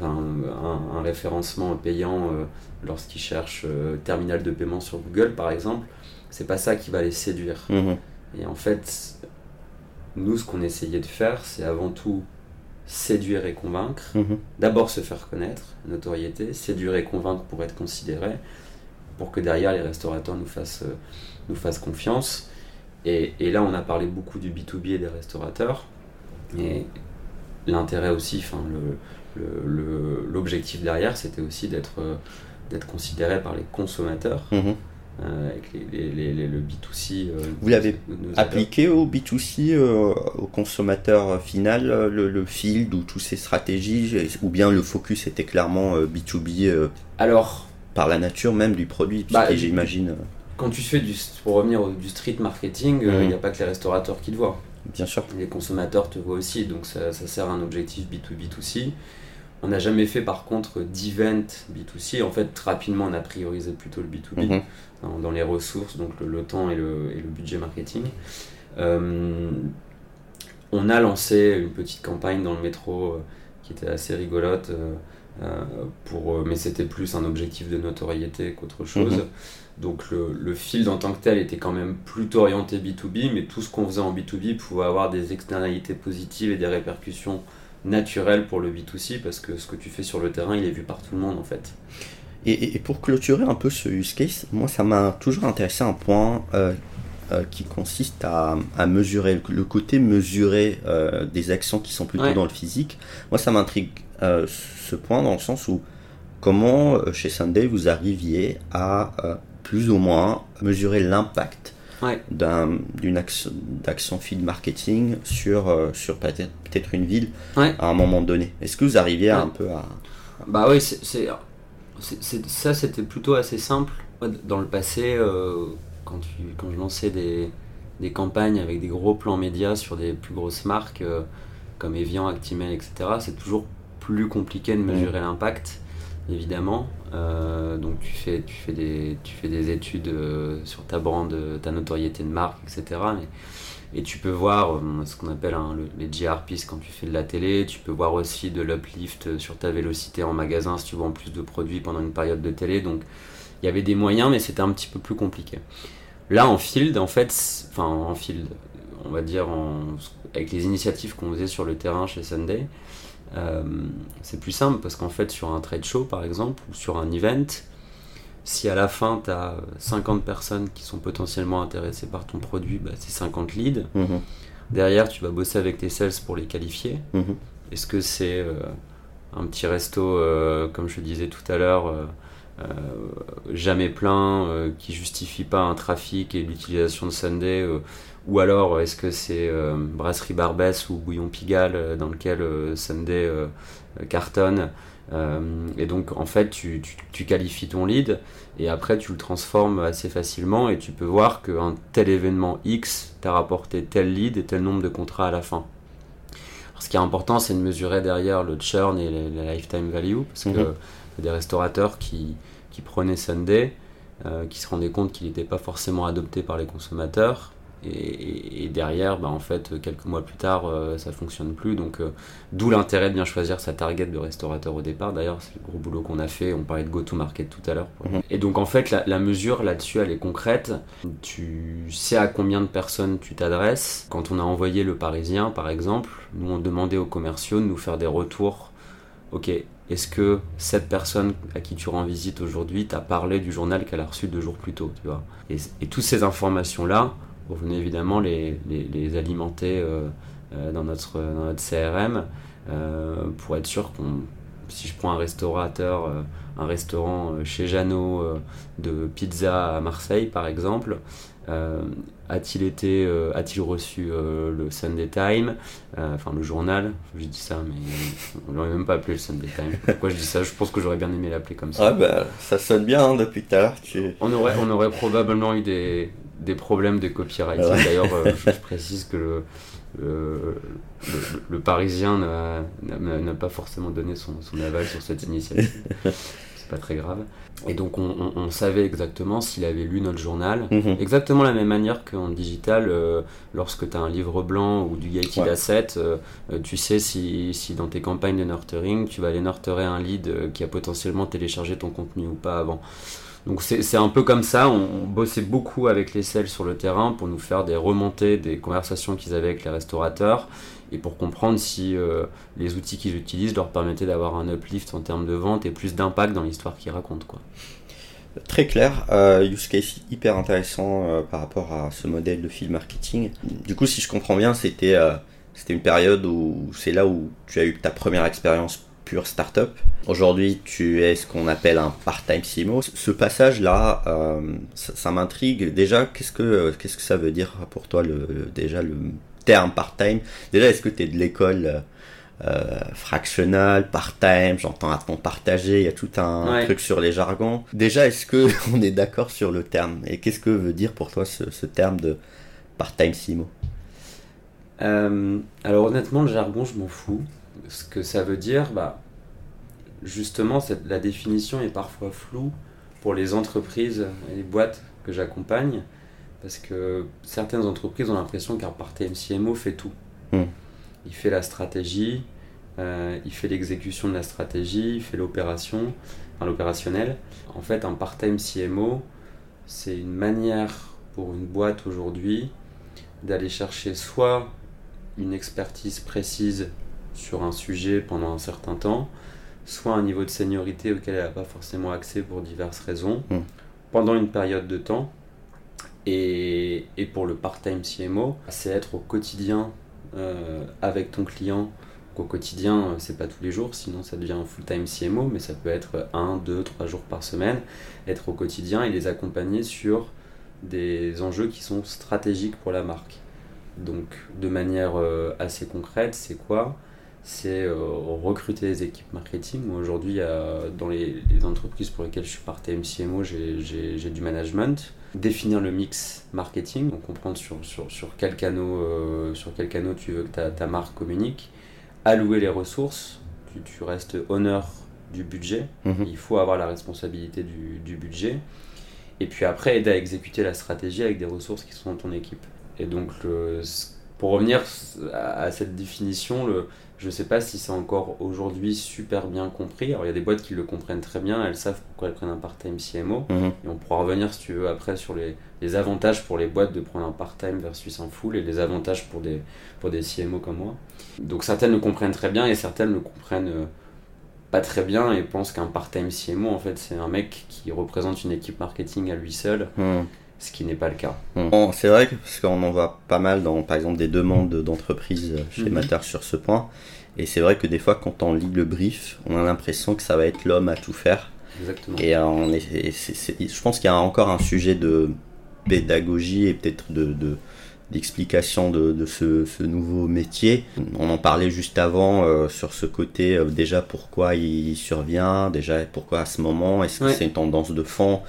[SPEAKER 3] enfin, un, un référencement payant euh, lorsqu'ils cherchent euh, terminal de paiement sur Google par exemple, c'est pas ça qui va les séduire.
[SPEAKER 2] Mhm.
[SPEAKER 3] Et en fait, nous, ce qu'on essayait de faire, c'est avant tout séduire et convaincre.
[SPEAKER 2] Mhm.
[SPEAKER 3] D'abord se faire connaître, notoriété, séduire et convaincre pour être considéré, pour que derrière les restaurateurs nous fassent, euh, nous fassent confiance. Et, et là, on a parlé beaucoup du B2B et des restaurateurs. Et l'intérêt aussi, enfin, le- l'objectif derrière, c'était aussi d'être, euh, d'être considéré par les consommateurs,
[SPEAKER 2] Mhm.
[SPEAKER 3] euh, avec les, les- les- les- le B2C. euh,
[SPEAKER 2] Vous l'avez Appliqué au B2C, euh, au consommateur final, le, le field ou toutes ces stratégies, ou bien le focus était clairement euh, B2B euh,
[SPEAKER 3] Alors,
[SPEAKER 2] par la nature même du produit,
[SPEAKER 3] Bah,
[SPEAKER 2] j'imagine,
[SPEAKER 3] quand tu fais du, pour revenir au, du street marketing, il
[SPEAKER 2] Mhm.
[SPEAKER 3] n'y a pas que les restaurateurs qui te voient.
[SPEAKER 2] bien sûr.
[SPEAKER 3] Les consommateurs te voient aussi, donc ça, ça sert à un objectif B2B2C. On n'a jamais fait par contre d'event B2C. En fait, rapidement, on a priorisé plutôt le B2B
[SPEAKER 2] Mhm.
[SPEAKER 3] dans, dans les ressources, donc le, le temps et le, et le budget marketing. Euh, on a lancé une petite campagne dans le métro euh, qui était assez rigolote, euh, pour, mais c'était plus un objectif de notoriété qu'autre chose.
[SPEAKER 2] Mhm.
[SPEAKER 3] Donc le, le field en tant que tel était quand même plutôt orienté B2B, mais tout ce qu'on faisait en B2B pouvait avoir des externalités positives et des répercussions naturelles pour le B2C, parce que ce que tu fais sur le terrain, il est vu par tout le monde en fait.
[SPEAKER 2] Et, pour clôturer un peu ce use case, moi ça m'a toujours intéressé un point euh, euh, qui consiste à, à mesurer, le, côté mesuré euh, des actions qui sont plutôt
[SPEAKER 3] Ouais.
[SPEAKER 2] dans le physique. Moi ça m'intrigue euh, ce point dans le sens où comment chez Sunday vous arriviez à plus ou moins mesurer l'impact
[SPEAKER 3] Ouais.
[SPEAKER 2] d'une action field marketing sur, euh, sur peut-être une ville
[SPEAKER 3] Ouais.
[SPEAKER 2] à un moment donné. Est-ce que vous arriviez
[SPEAKER 3] Ouais.
[SPEAKER 2] un peu à...
[SPEAKER 3] Bah oui, c'est, ça c'était plutôt assez simple. Dans le passé, euh, quand, tu, quand je lançais des, des campagnes avec des gros plans médias sur des plus grosses marques euh, comme Evian, Actimel, etc., c'est toujours plus compliqué de mesurer l'impact, évidemment. Euh, donc tu fais, tu, fais des, tu fais des études euh, sur ta brand, ta notoriété de marque, etc. et tu peux voir ce qu'on appelle hein, les GRPs quand tu fais de la télé. Tu peux voir aussi de l'uplift sur ta vélocité en magasin si tu vends plus de produits pendant une période de télé. Donc il y avait des moyens, mais c'était un petit peu plus compliqué. Là, en field, en fait, enfin en field, on va dire avec les initiatives qu'on faisait sur le terrain chez Sunday, euh, c'est plus simple parce qu'en fait, sur un trade show par exemple, ou sur un event, si à la fin tu as 50 personnes qui sont potentiellement intéressées par ton produit, bah, c'est 50 leads. Mhm. Derrière, tu vas bosser avec tes sales pour les qualifier. Mhm. Est-ce que c'est euh, un petit resto, euh, comme je disais tout à l'heure, jamais plein, qui justifie pas un trafic et l'utilisation de Sunday ou alors est-ce que c'est Brasserie Barbès ou Bouillon Pigalle dans lequel Sunday cartonne et donc en fait tu, tu, qualifies ton lead et après tu le transformes assez facilement et tu peux voir qu'un tel événement X t'a rapporté tel lead et tel nombre de contrats à la fin. ce qui est important c'est de mesurer derrière le churn et la lifetime value parce mhm. que des restaurateurs qui, qui prenaient Sunday, euh, qui se rendaient compte qu'il n'était pas forcément adopté par les consommateurs. Et, derrière, bah, en fait, quelques mois plus tard, euh, ça fonctionne plus. Donc, euh, d'où l'intérêt de bien choisir sa target de restaurateur au départ. D'ailleurs, c'est le gros boulot qu'on a fait. On parlait de go-to-market tout à l'heure. Mhm. Et donc, en fait, la, la mesure là-dessus, elle est concrète. Tu sais à combien de personnes tu t'adresses. Quand on a envoyé le Parisien, par exemple, nous, on demandait aux commerciaux de nous faire des retours. Ok, est-ce que cette personne à qui tu rends visite aujourd'hui t'a parlé du journal qu'elle a reçu deux jours plus tôt tu vois? Et, toutes ces informations-là, vous venez évidemment les, les, alimenter euh, euh, dans, notre, notre CRM euh, pour être sûr qu'on si je prends un restaurateur, un restaurant chez Jeannot de pizza à Marseille par exemple, a-t-il été, a-t-il reçu le Sunday Time, enfin le journal, je dis ça, mais on l'aurait même pas appelé le Sunday Time. Pourquoi je dis ça? Je pense que j'aurais bien aimé l'appeler comme ça.
[SPEAKER 2] Ah bah, ça sonne bien hein, depuis à l'heure.
[SPEAKER 3] On, aurait, on aurait probablement eu des, des problèmes de copyright. D'ailleurs, [LAUGHS] je, précise que le, le, le, Parisien n'a pas forcément donné son, son aval sur cette initiative. [LAUGHS] C'est pas très grave. Et donc on, savait exactement s'il avait lu notre journal, mhm. exactement la même manière qu'en digital, euh, lorsque tu as un livre blanc ou du gated asset, euh, euh, tu sais si, si, dans tes campagnes de nurturing, tu vas aller nurturer un lead qui a potentiellement téléchargé ton contenu ou pas avant. Donc c'est un peu comme ça, on, bossait beaucoup avec les sales sur le terrain pour nous faire des remontées des conversations qu'ils avaient avec les restaurateurs et pour comprendre si euh, les outils qu'ils utilisent leur permettaient d'avoir un uplift en termes de vente et plus d'impact dans l'histoire qu'ils racontent.
[SPEAKER 2] Très clair, euh, use case hyper intéressant euh, par rapport à ce modèle de field marketing. Du coup, si je comprends bien, c'était c'était une période où c'est là où tu as eu ta première expérience pure startup. Aujourd'hui, tu es ce qu'on appelle un part-time CMO. Ce passage-là, ça, m'intrigue. Déjà, qu'est-ce que qu'est-ce que ça veut dire pour toi le, déjà le terme part-time? Déjà, est-ce que tu es de l'école euh, part-time, j'entends à ton partagé, il y a tout un truc sur les jargons. Déjà, est-ce que [LAUGHS] on est d'accord sur le terme? Et qu'est-ce que veut dire pour toi ce, terme de part-time CMO
[SPEAKER 3] euh, Alors honnêtement, le jargon, je m'en fous. Ce que ça veut dire, bah, justement, cette, la définition est parfois floue pour les entreprises et les boîtes que j'accompagne. Parce que certaines entreprises ont l'impression qu'un parti MCMO fait tout. Hmm. Il fait la stratégie, euh, il fait l'exécution de la stratégie, il fait l'opération, enfin l'opérationnel. En fait, un part-time CMO, c'est une manière pour une boîte aujourd'hui d'aller chercher soit une expertise précise sur un sujet pendant un certain temps, soit un niveau de seniorité auquel elle n'a pas forcément accès pour diverses raisons, hmm. pendant une période de temps, et, et pour le part-time CMO, c'est être au quotidien euh, avec ton client. Au quotidien, euh, c'est pas tous les jours, sinon ça devient un full-time CMO, mais ça peut être un, deux, trois jours par semaine. Être au quotidien et les accompagner sur des enjeux qui sont stratégiques pour la marque. Donc, de manière euh, assez concrète, c'est quoi c'est recruter les équipes marketing. Aujourd'hui, dans les, entreprises pour lesquelles je suis parti MCMO, j'ai du management. Définir le mix marketing, donc comprendre sur, sur, sur, quel, canot, sur quel canot tu veux que ta, ta marque communique. Allouer les ressources, tu, tu restes honneur du budget. Mhm. Il faut avoir la responsabilité du, du, budget. Et puis après, aider à exécuter la stratégie avec des ressources qui sont dans ton équipe. Et donc, le, pour revenir à, cette définition, le, je ne sais pas si c'est encore aujourd'hui super bien compris. Alors, il y a des boîtes qui le comprennent très bien, elles savent pourquoi elles prennent un part-time CMO. Mhm. Et on pourra revenir, si tu veux, après sur les, les, avantages pour les boîtes de prendre un part-time versus un full et les avantages pour des, pour des CMO comme moi. Donc, certaines le comprennent très bien et certaines le comprennent. Euh, pas très bien et pense qu'un part-time CMO, en fait, c'est un mec qui représente une équipe marketing à lui seul, hmm. Ce qui n'est pas le cas.
[SPEAKER 2] Hmm. c'est vrai que, parce qu'on en voit pas mal dans, par exemple, des demandes d'entreprise chez mm sur ce point. Et c'est vrai que des fois, quand on lit le brief, on a l'impression que ça va être l'homme à tout faire.
[SPEAKER 3] Exactement.
[SPEAKER 2] Et en effet, je pense qu'il y a encore un sujet de pédagogie et peut-être de d'explication de, ce, nouveau métier. On en parlait juste avant euh, sur ce côté euh, déjà pourquoi il survient, déjà pourquoi à ce moment, est-ce que c'est une tendance de fond,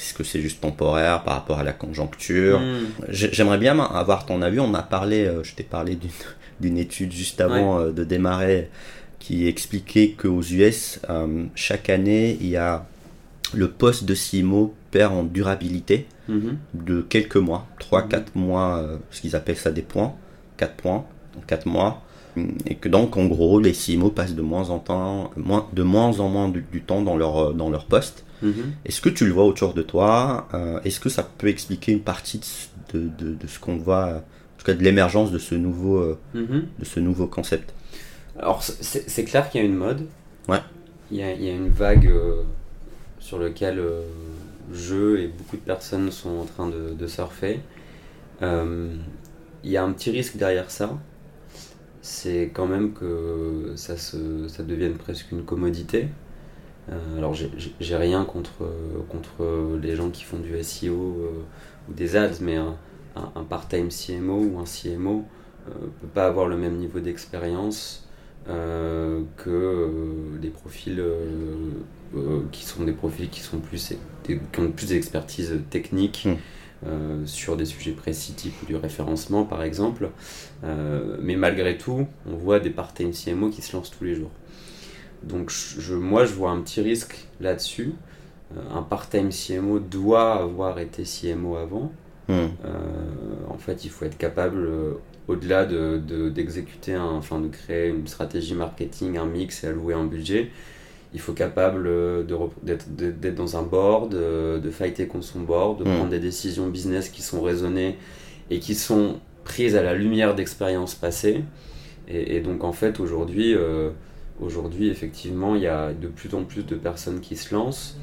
[SPEAKER 2] est-ce que c'est juste temporaire par rapport à la conjoncture. Hmm. J'aimerais bien avoir ton avis, on a parlé, euh, je t'ai parlé d'une [LAUGHS] étude juste avant de démarrer qui expliquait qu'aux US, chaque année, il y a le poste de CMO perd en durabilité mhm. de quelques mois, 3-4 mhm. mois, euh, ce qu'ils appellent ça des points, 4 points, 4 mois. Et que donc, en gros, les CMO passent de moins en, temps, moins, de moins, en moins du, temps dans leur, euh, dans leur poste. Mhm. Est-ce que tu le vois autour de toi euh, Est-ce que ça peut expliquer une partie de, de, de ce qu'on voit, en tout cas de l'émergence de, ce nouveau, de ce nouveau concept?
[SPEAKER 3] Alors, c'est clair qu'il y a une mode.
[SPEAKER 2] Ouais.
[SPEAKER 3] Il y a, il y a une vague sur lequel euh, je et beaucoup de personnes sont en train de, surfer. Euh, il y a un petit risque derrière ça, c'est quand même que ça, se, ça devienne presque une commodité. Euh, alors j'ai rien contre, contre les gens qui font du SEO ou des ads, mais un, un, part-time CMO ou un CMO ne peut pas avoir le même niveau d'expérience que des profils euh, qui sont des profils qui, sont plus, qui ont plus d'expertise technique. Hmm. Euh, sur des sujets précis type du référencement par exemple. Euh, mais malgré tout, on voit des part-time CMO qui se lancent tous les jours. Donc je, moi je vois un petit risque là-dessus. un part-time CMO doit avoir été CMO avant. Hmm. en fait, il faut être capable, au-delà d'exécuter, de, enfin de créer une stratégie marketing, un mix et allouer un budget, il faut capable euh, d'être dans un board, de, de fighter contre son board, de hmm. prendre des décisions business qui sont raisonnées et qui sont prises à la lumière d'expériences passées. Et, donc en fait aujourd'hui, euh, aujourd'hui effectivement il y a de plus en plus de personnes qui se lancent.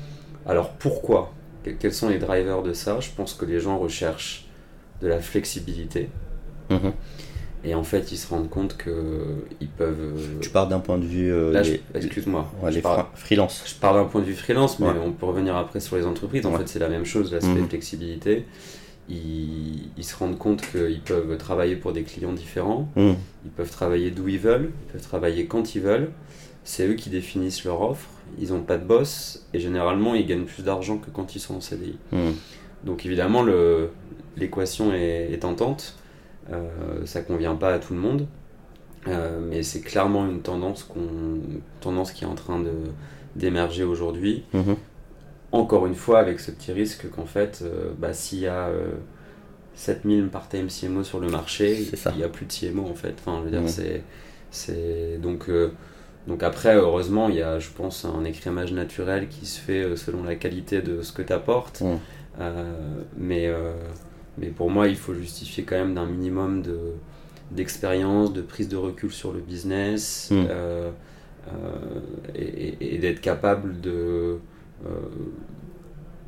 [SPEAKER 3] Alors pourquoi? Quels sont les drivers de ça? Je pense que les gens recherchent de la flexibilité. Mhm. Et en fait, ils se rendent compte qu'ils peuvent. Euh,
[SPEAKER 2] tu parles d'un point de vue.
[SPEAKER 3] Euh, excuse-moi.
[SPEAKER 2] les freelance.
[SPEAKER 3] Je parle d'un point de vue freelance, mais on peut revenir après sur les entreprises. En fait, c'est la même chose, l'aspect mhm. flexibilité. Ils, ils, se rendent compte qu'ils peuvent travailler pour des clients différents. Mhm. Ils peuvent travailler d'où ils veulent. Ils peuvent travailler quand ils veulent. C'est eux qui définissent leur offre. Ils n'ont pas de boss. Et généralement, ils gagnent plus d'argent que quand ils sont en CDI. Mhm. Donc, évidemment, l'équation est, est tentante. Euh, ça convient pas à tout le monde, euh, mais c'est clairement une tendance, tendance qui est en train d'émerger aujourd'hui. Mhm. Encore une fois, avec ce petit risque qu'en fait, euh, bah, s'il y a 7000 part-time CMO sur le marché, il n'y a plus de CMO en fait. Enfin, je veux dire, c'est, c'est donc donc après, heureusement, il y a, je pense, un écrémage naturel qui se fait selon la qualité de ce que tu apportes. Mhm. mais, mais pour moi, il faut justifier quand même d'un minimum de, d'expérience, de prise de recul sur le business euh, euh, et, d'être capable de euh,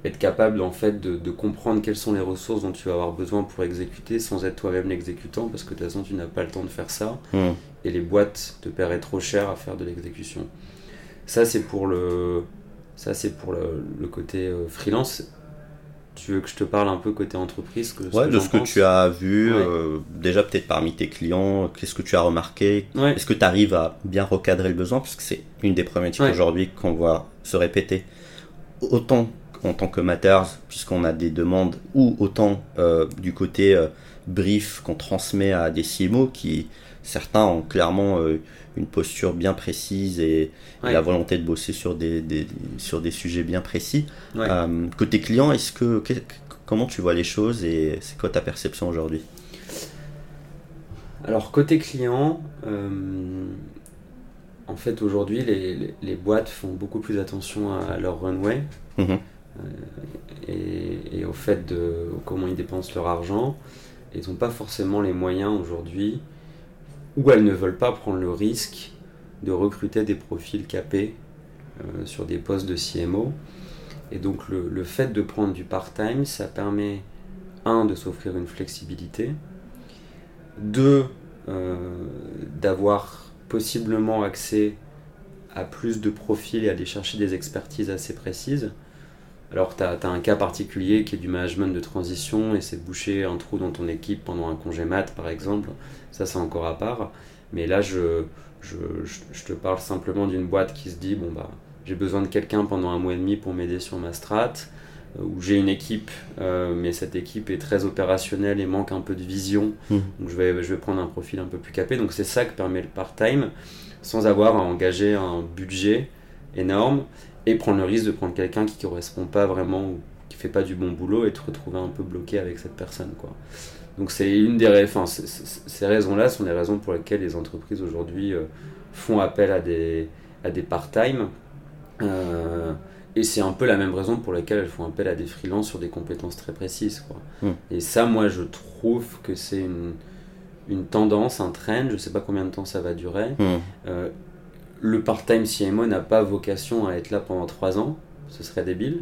[SPEAKER 3] être capable en fait de, de, comprendre quelles sont les ressources dont tu vas avoir besoin pour exécuter sans être toi-même l'exécutant parce que de toute façon tu n'as pas le temps de faire ça hmm. et les boîtes te paieraient trop cher à faire de l'exécution. Ça c'est pour le ça c'est pour le, le côté freelance Tu veux que je te parle un peu côté entreprise que,
[SPEAKER 2] Ouais,
[SPEAKER 3] que
[SPEAKER 2] de ce que
[SPEAKER 3] pense?
[SPEAKER 2] tu as vu,
[SPEAKER 3] Ouais.
[SPEAKER 2] euh, déjà peut-être parmi tes clients, qu'est-ce que tu as remarqué?
[SPEAKER 3] Ouais.
[SPEAKER 2] Est-ce que tu arrives à bien recadrer le besoin? Parce que c'est une des problématiques aujourd'hui qu'on voit se répéter. Autant en tant que matters, puisqu'on a des demandes, ou autant euh, du côté euh, brief qu'on transmet à des CMO qui, certains ont clairement euh, une posture bien précise et, la volonté de bosser sur des, des- sur des sujets bien précis.
[SPEAKER 3] Ouais.
[SPEAKER 2] Côté client, est-ce que, que- comment tu vois les choses et c'est quoi ta perception aujourd'hui?
[SPEAKER 3] Alors côté client, en fait aujourd'hui les, les- les boîtes font beaucoup plus attention à, leur runway
[SPEAKER 2] Mhm.
[SPEAKER 3] Et, et au fait de comment ils dépensent leur argent. Ils n'ont pas forcément les moyens aujourd'hui, ou elles ne veulent pas prendre le risque de recruter des profils capés euh, sur des postes de CMO. Et donc le, fait de prendre du part-time, ça permet, un, de s'offrir une flexibilité, deux, euh, d'avoir possiblement accès à plus de profils et aller chercher des expertises assez précises. Alors, tu as, un cas particulier qui est du management de transition et c'est boucher un trou dans ton équipe pendant un congé mat, par exemple. Ça, c'est encore à part. Mais là, je, je, je- je te parle simplement d'une boîte qui se dit bon, bah, j'ai besoin de quelqu'un pendant un mois et demi pour m'aider sur ma strat, euh, où j'ai une équipe, euh, mais cette équipe est très opérationnelle et manque un peu de vision.
[SPEAKER 2] Mhm.
[SPEAKER 3] Donc, je vais, je vais prendre un profil un peu plus capé. Donc, c'est ça que permet le part-time, sans avoir à engager un budget énorme et prendre le risque de prendre quelqu'un qui correspond pas vraiment ou qui fait pas du bon boulot et te retrouver un peu bloqué avec cette personne quoi. Donc c'est une des ra- enfin, c- c- ces raisons-là sont les raisons pour lesquelles les entreprises aujourd'hui euh, font appel à des à des part-time Euh, et c'est un peu la même raison pour laquelle elles font appel à des freelances sur des compétences très précises quoi.
[SPEAKER 2] Mm.
[SPEAKER 3] Et ça moi je trouve que c'est une une tendance, un trend, je sais pas combien de temps ça va durer,
[SPEAKER 2] Mhm.
[SPEAKER 3] euh, le part-time CMO n'a pas vocation à être là pendant 3 ans, ce serait débile.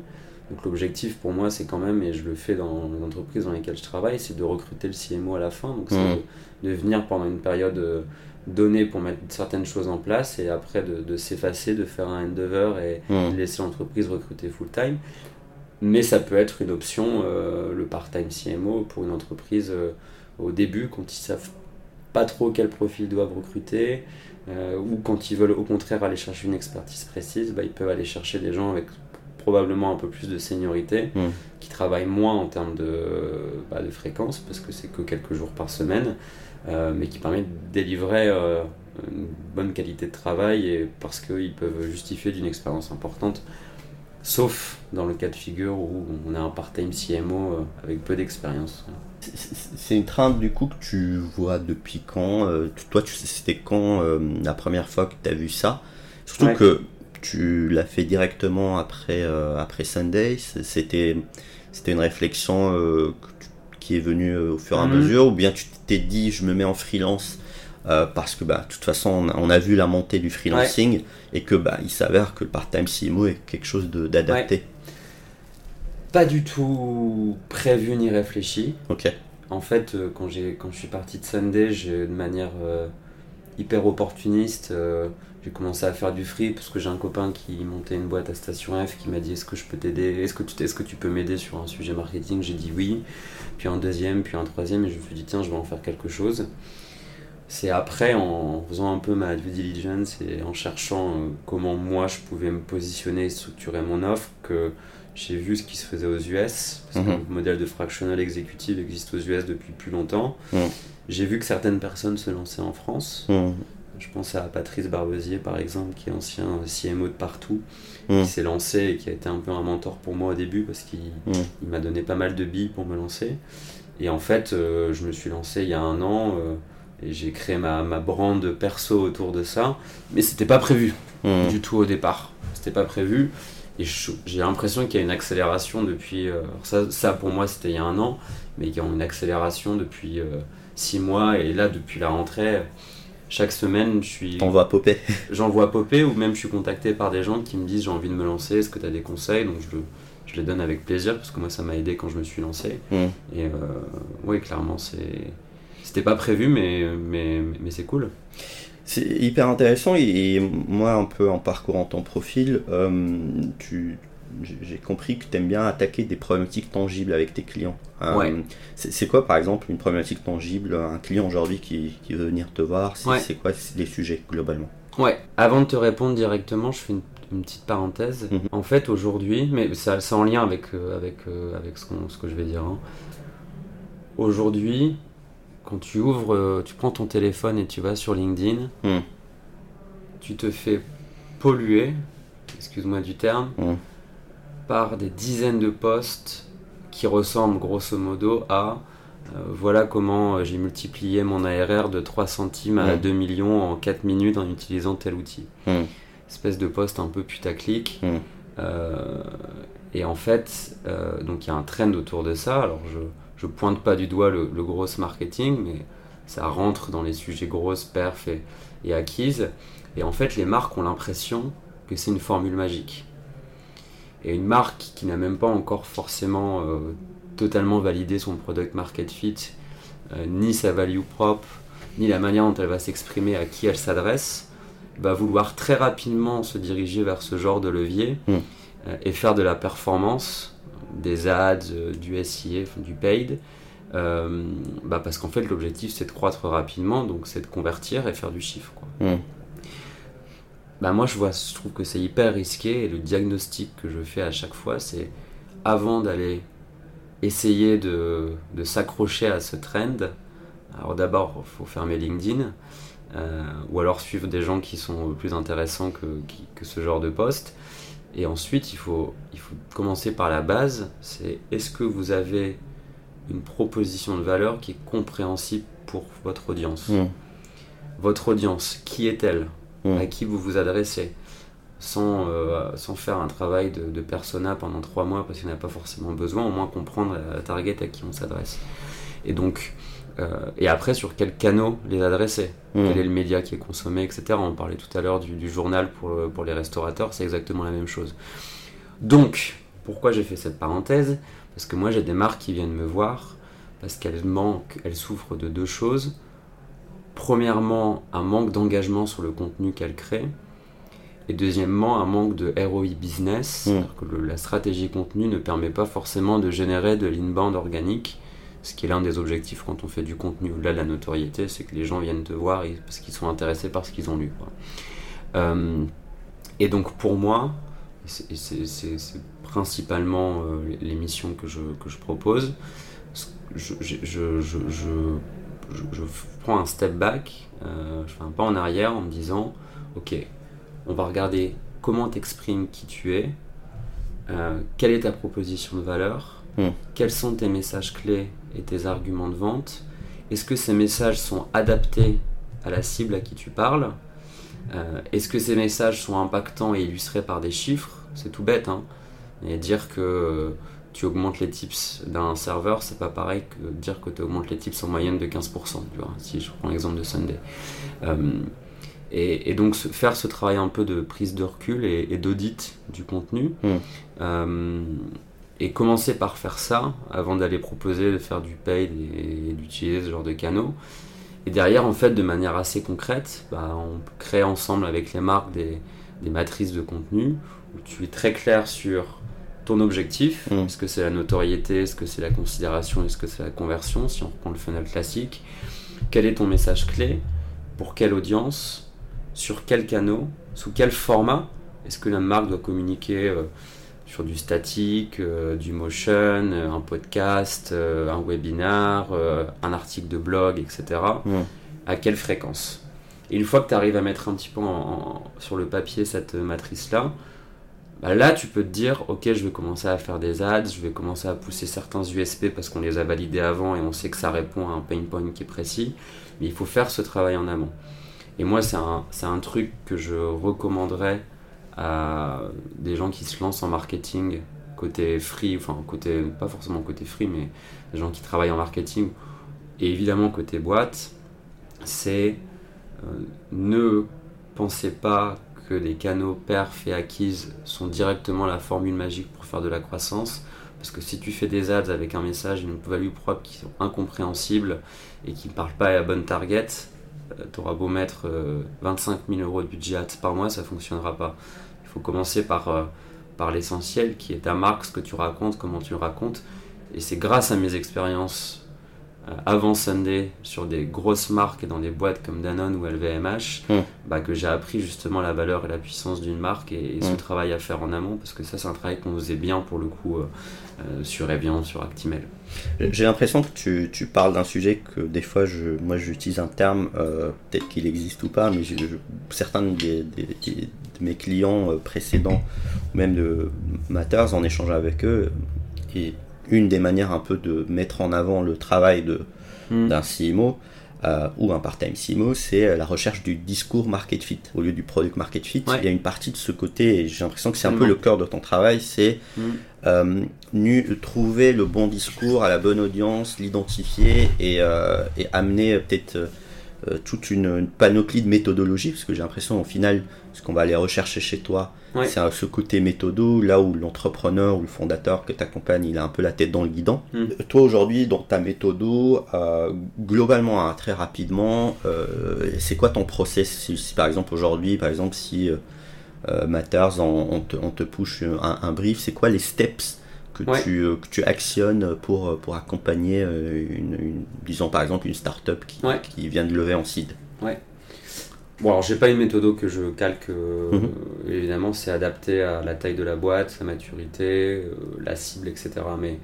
[SPEAKER 3] Donc l'objectif pour moi c'est quand même, et je le fais dans les entreprises dans lesquelles je travaille, c'est de recruter le CMO à la fin. Donc c'est
[SPEAKER 2] Mhm.
[SPEAKER 3] de, de venir pendant une période euh, donnée pour mettre certaines choses en place et après de, de s'effacer, de faire un handover et
[SPEAKER 2] Mhm.
[SPEAKER 3] de laisser l'entreprise recruter full-time. Mais ça peut être une option, euh, le part-time CMO, pour une entreprise euh, au début, quand ils savent pas trop quel profil ils doivent recruter, euh, ou quand ils veulent au contraire aller chercher une expertise précise, bah, ils peuvent aller chercher des gens avec probablement un peu plus de seniorité,
[SPEAKER 2] Mhm.
[SPEAKER 3] qui travaillent moins en termes de, bah, de fréquence, parce que c'est que quelques jours par semaine, euh, mais qui permet de délivrer euh, une bonne qualité de travail et parce qu'ils peuvent justifier d'une expérience importante. Sauf dans le cas de figure où on a un part-time CMO euh, avec peu d'expérience.
[SPEAKER 2] C'est- une trainte du coup que tu vois depuis quand euh, Toi, tu sais, c'était quand euh, la première fois que tu as vu ça? Surtout
[SPEAKER 3] Ouais.
[SPEAKER 2] que tu l'as fait directement après, euh, après Sunday. C'était c'était une réflexion que tu- qui est venue au fur et à
[SPEAKER 3] Mhm.
[SPEAKER 2] mesure, ou bien tu t'es dit je me mets en freelance euh, parce que bah, de toute façon on a, vu la montée du freelancing et que bah, il s'avère que le part-time CMO est quelque chose d'adapté.
[SPEAKER 3] Pas du tout prévu ni réfléchi.
[SPEAKER 2] Ok.
[SPEAKER 3] En fait, euh, quand, quand je suis parti de Sunday, j'ai de manière euh, hyper opportuniste, euh, j'ai commencé à faire du free parce que j'ai un copain qui montait une boîte à Station F qui m'a dit est-ce que je peux t'aider, est-ce que tu, est-ce que tu peux m'aider sur un sujet marketing? J'ai dit oui, puis un deuxième, puis un troisième, et je me suis dit tiens, je vais en faire quelque chose. C'est après, en faisant un peu ma due diligence et en cherchant euh, comment moi je pouvais me positionner et structurer mon offre, que j'ai vu ce qui se faisait aux US, parce que
[SPEAKER 2] Mhm.
[SPEAKER 3] le modèle de fractional exécutive existe aux US depuis plus longtemps.
[SPEAKER 2] Mhm.
[SPEAKER 3] J'ai vu que certaines personnes se lançaient en France.
[SPEAKER 2] Mhm.
[SPEAKER 3] Je pense à Patrice Barbezier, par exemple, qui est ancien CMO de partout, qui s'est lancé et qui a été un peu un mentor pour moi au début parce qu'il il m'a donné pas mal de billes pour me lancer. Et en fait, euh, je me suis lancé il y a un an euh, et j'ai créé ma, ma brand perso autour de ça. Mais c'était pas prévu
[SPEAKER 2] Mhm.
[SPEAKER 3] du tout au départ. C'était pas prévu. Et j'ai l'impression qu'il y a une accélération depuis. euh, ça, ça, pour moi, c'était il y a un an, mais il y a une accélération depuis euh, six mois. Et là, depuis la rentrée, chaque semaine, je suis.
[SPEAKER 2] T'en vas popper. [LAUGHS]
[SPEAKER 3] J'en vois popper ou même je suis contacté par des gens qui me disent j'ai envie de me lancer, est-ce que tu as des conseils? Donc je, je les donne avec plaisir parce que moi ça m'a aidé quand je me suis lancé.
[SPEAKER 2] Mhm.
[SPEAKER 3] Et euh, oui, clairement, c'est. C'était pas prévu, mais, mais, mais c'est cool.
[SPEAKER 2] C'est hyper intéressant et, moi un peu en parcourant ton profil, euh, tu, j'ai compris que tu aimes bien attaquer des problématiques tangibles avec tes clients.
[SPEAKER 3] Euh, ouais.
[SPEAKER 2] C'est quoi, par exemple, une problématique tangible Un client aujourd'hui qui, veut venir te voir, c'est quoi les sujets globalement?
[SPEAKER 3] Ouais. Avant de te répondre directement, je fais une, petite parenthèse. Mhm. En fait, aujourd'hui, mais ça, c'est en lien avec, euh, avec, avec ce, ce, que je vais dire. Hein. Aujourd'hui, quand tu ouvres, tu prends ton téléphone et tu vas sur LinkedIn, mhm. tu te fais polluer, excuse-moi du terme, mhm par des dizaines de postes qui ressemblent grosso modo à euh, voilà comment euh, j'ai multiplié mon ARR de 3 centimes à 2 millions en 4 minutes en utilisant tel outil. Espèce de poste un peu putaclic. Euh, et en fait, donc il y a un trend autour de ça. Alors je, je pointe pas du doigt le, gros marketing, mais ça rentre dans les sujets grosses, perf et, et acquises. Et en fait, les marques ont l'impression que c'est une formule magique. Et une marque qui n'a même pas encore forcément euh, totalement validé son product market fit, euh, ni sa value propre, ni la manière dont elle va s'exprimer, à qui elle s'adresse, va vouloir très rapidement se diriger vers ce genre de levier hmm. euh, et faire de la performance, des ads, du SIA, du paid, bah parce qu'en fait l'objectif c'est de croître rapidement, donc c'est de convertir et faire du chiffre. Quoi. Hmm bah moi je vois, je trouve que c'est hyper risqué et le diagnostic que je fais à chaque fois, c'est avant d'aller essayer de, de s'accrocher à ce trend. Alors d'abord, il faut fermer LinkedIn euh, ou alors suivre des gens qui sont plus intéressants que, que ce genre de poste. Et ensuite, il faut, il faut commencer par la base. C'est est-ce que vous avez une proposition de valeur qui est compréhensible pour votre audience? Mmh. Votre audience, qui est-elle? À qui vous vous adressez, sans, euh, sans faire un travail de, persona pendant trois mois parce qu'il n'y a pas forcément besoin, au moins comprendre la target à qui on s'adresse. Et donc, euh, et après, sur quels canaux les adresser Quel est le média qui est consommé, etc. On parlait tout à l'heure du, journal pour, pour les restaurateurs, c'est exactement la même chose. Donc, pourquoi j'ai fait cette parenthèse? Parce que moi, j'ai des marques qui viennent me voir parce qu'elles manquent, elles souffrent de deux choses premièrement, un manque d'engagement sur le contenu qu'elle crée, et deuxièmement, un manque de ROI business, hmm. que la stratégie contenu ne permet pas forcément de générer de l'inbound organique, ce qui est l'un des objectifs quand on fait du contenu au-delà de la notoriété, c'est que les gens viennent te voir parce qu'ils sont intéressés par ce qu'ils ont lu. Euh, et donc pour moi, c'est principalement euh, l'émission que je, que je propose, je, je, je, prends un step back, euh, je fais un pas en arrière en me disant, ok, on va regarder comment t'exprimes qui tu es, euh, quelle est ta proposition de valeur, hmm. quels sont tes messages clés et tes arguments de vente, est-ce que ces messages sont adaptés à la cible à qui tu parles, euh, est-ce que ces messages sont impactants et illustrés par des chiffres, c'est tout bête, hein, et dire que tu augmentes les tips d'un serveur, c'est pas pareil que dire que tu augmentes les tips en moyenne de 15%, tu vois, si je prends l'exemple de Sunday. Euh, et, donc faire ce travail un peu de prise de recul et, d'audit du contenu, hmm. euh, et commencer par faire ça avant d'aller proposer de faire du paid et, d'utiliser ce genre de canaux. Et derrière, en fait, de manière assez concrète, bah, on crée ensemble avec les marques des, des matrices de contenu où tu es très clair sur ton objectif. Mm. Est-ce que c'est la notoriété Est-ce que c'est la considération Est-ce que c'est la conversion Si on reprend le funnel classique. Quel est ton message clé? Pour quelle audience? Sur quel canot Sous quel format? Est-ce que la marque doit communiquer euh, sur du statique, euh, du motion, euh, un podcast, un webinar, un article de blog, etc. À quelle fréquence? Et une fois que tu arrives à mettre un petit peu sur le papier cette matrice-là, bah là tu peux te dire ok je vais commencer à faire des ads, je vais commencer à pousser certains USP parce qu'on les a validés avant et on sait que ça répond à un pain point qui est précis, mais il faut faire ce travail en amont. Et moi c'est un, un, truc que je recommanderais à des gens qui se lancent en marketing côté free, enfin côté, pas forcément côté free, mais des gens qui travaillent en marketing et évidemment côté boîte, c'est euh, ne pensez pas que les canaux perf et acquises sont directement la formule magique pour faire de la croissance. Parce que si tu fais des ads avec un message, une value propre qui sont incompréhensibles et qui ne parlent pas à la bonne target, euh, tu auras beau mettre 25 euh, 000 euros de budget ads par mois, ça ne fonctionnera pas. Faut commencer par, euh, par l'essentiel, qui est ta marque, ce que tu racontes, comment tu le racontes. Et c'est grâce à mes expériences euh, avant Sunday sur des grosses marques et dans des boîtes comme Danone ou LVMH
[SPEAKER 2] Hmm.
[SPEAKER 3] bah, que j'ai appris justement la valeur et la puissance d'une marque et, et ce
[SPEAKER 2] Hmm.
[SPEAKER 3] travail à faire en amont parce que ça c'est un travail qu'on faisait bien pour le coup euh, sur Evian, sur Actimel.
[SPEAKER 2] J'ai l'impression que tu, tu parles d'un sujet que des fois, je, moi j'utilise un terme, euh, peut-être qu'il existe ou pas, mais je- je- certains des- de mes clients euh, précédents, ou même de Matters, en échangeant avec eux, et une des manières un peu de mettre en avant le travail
[SPEAKER 3] Hmm.
[SPEAKER 2] d'un CMO euh, ou un part-time CMO, c'est la recherche du discours market fit au lieu du product market fit.
[SPEAKER 3] Ouais.
[SPEAKER 2] Il y a une partie de ce côté, et j'ai l'impression que c'est un peu le cœur de ton travail, c'est
[SPEAKER 3] Hmm.
[SPEAKER 2] euh, trouver le bon discours à la bonne audience, l'identifier et, euh, et amener euh, peut-être euh, toute une, une panoplie de méthodologies, parce que j'ai l'impression au final, ce qu'on va aller rechercher chez toi,
[SPEAKER 3] Ouais.
[SPEAKER 2] c'est ce côté méthodo, là où l'entrepreneur ou le fondateur que tu accompagnes, il a un peu la tête dans le guidon.
[SPEAKER 3] Mm.
[SPEAKER 2] Euh, Toi aujourd'hui, dans ta méthodo, euh, globalement, hein, très rapidement, euh, c'est quoi ton process si, si, par exemple aujourd'hui, par exemple si Matters, on, on te, on te push un, un brief, c'est quoi les steps que,
[SPEAKER 3] Ouais.
[SPEAKER 2] tu, euh, que tu actionnes pour, pour accompagner euh, une, une- disons par exemple une startup qui,
[SPEAKER 3] Ouais.
[SPEAKER 2] qui vient de lever en seed
[SPEAKER 3] Bon, alors j'ai pas une méthode que je calque, euh,
[SPEAKER 2] Mhm.
[SPEAKER 3] évidemment, c'est adapté à la taille de la boîte, sa maturité, euh, la cible, etc. Mais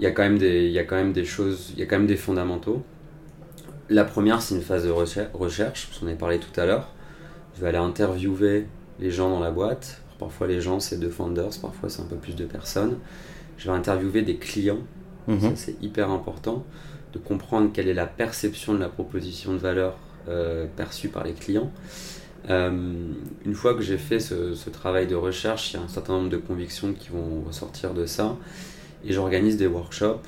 [SPEAKER 3] il y, a quand même des- il y a quand même des choses, il y a quand même des fondamentaux. La première, c'est une phase de recher- recherche, parce qu'on avait parlé tout à l'heure. Je vais aller interviewer les gens dans la boîte. Parfois, les gens, c'est deux founders, parfois, c'est un peu plus de personnes. Je vais interviewer des clients
[SPEAKER 2] Mhm.
[SPEAKER 3] ça, c'est hyper important de comprendre quelle est la perception de la proposition de valeur euh, perçue par les clients. Euh, une fois que j'ai fait ce, ce travail de recherche, il y a un certain nombre de convictions qui vont ressortir de ça. Et j'organise des workshops,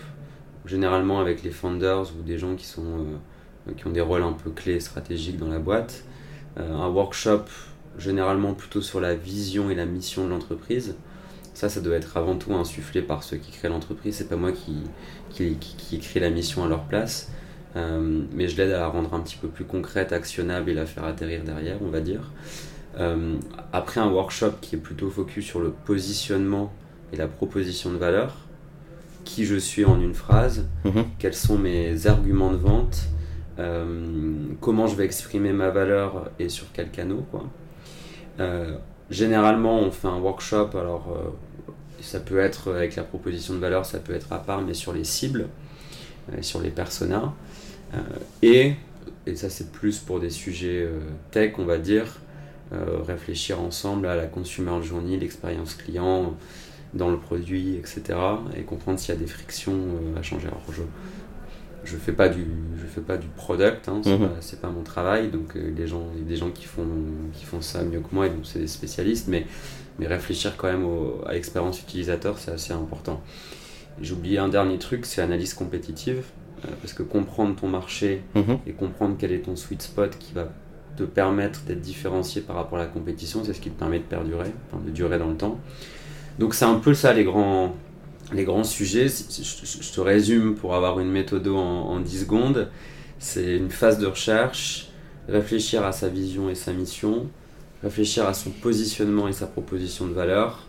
[SPEAKER 3] généralement avec les founders ou des gens qui, sont, euh, qui ont des rôles un peu clés stratégiques dans la boîte. Un workshop généralement plutôt sur la vision et la mission de l'entreprise. Ça, ça doit être avant tout insufflé par ceux qui créent l'entreprise. C'est pas moi qui, qui, qui, qui écrit la mission à leur place. Euh, mais je l'aide à la rendre un petit peu plus concrète, actionnable et la faire atterrir derrière, on va dire. Euh, après un workshop qui est plutôt focus sur le positionnement et la proposition de valeur, qui je suis en une phrase,
[SPEAKER 2] Mhm.
[SPEAKER 3] quels sont mes arguments de vente, euh, comment je vais exprimer ma valeur et sur quel canot. Quoi. Euh, généralement, on fait un workshop, alors euh, ça peut être avec la proposition de valeur, ça peut être à part, mais sur les cibles, euh, sur les personas. Euh, et, et ça c'est plus pour des sujets euh, tech, on va dire, euh, réfléchir ensemble à la consumer journey, l'expérience client dans le produit, etc. Et comprendre s'il y a des frictions euh, à changer. Alors je je fais pas du je fais pas du product, hein, c'est
[SPEAKER 2] Mhm.
[SPEAKER 3] pas, mon travail. Donc euh, les gens, il y a des gens qui font qui font ça mieux que moi, et donc c'est des spécialistes. Mais mais réfléchir quand même au- à l'expérience utilisateur, c'est assez important. J'ai oublié un dernier truc, c'est l'analyse compétitive, euh, parce que comprendre ton marché
[SPEAKER 2] Mhm.
[SPEAKER 3] et comprendre quel est ton sweet spot qui va te permettre d'être différencié par rapport à la compétition, c'est ce qui te permet de perdurer, enfin, de durer dans le temps. Donc c'est un peu ça les grands, les grands sujets. Je, te résume pour avoir une méthode en, en 10 secondes. C'est une phase de recherche, réfléchir à sa vision et sa mission, réfléchir à son positionnement et sa proposition de valeur,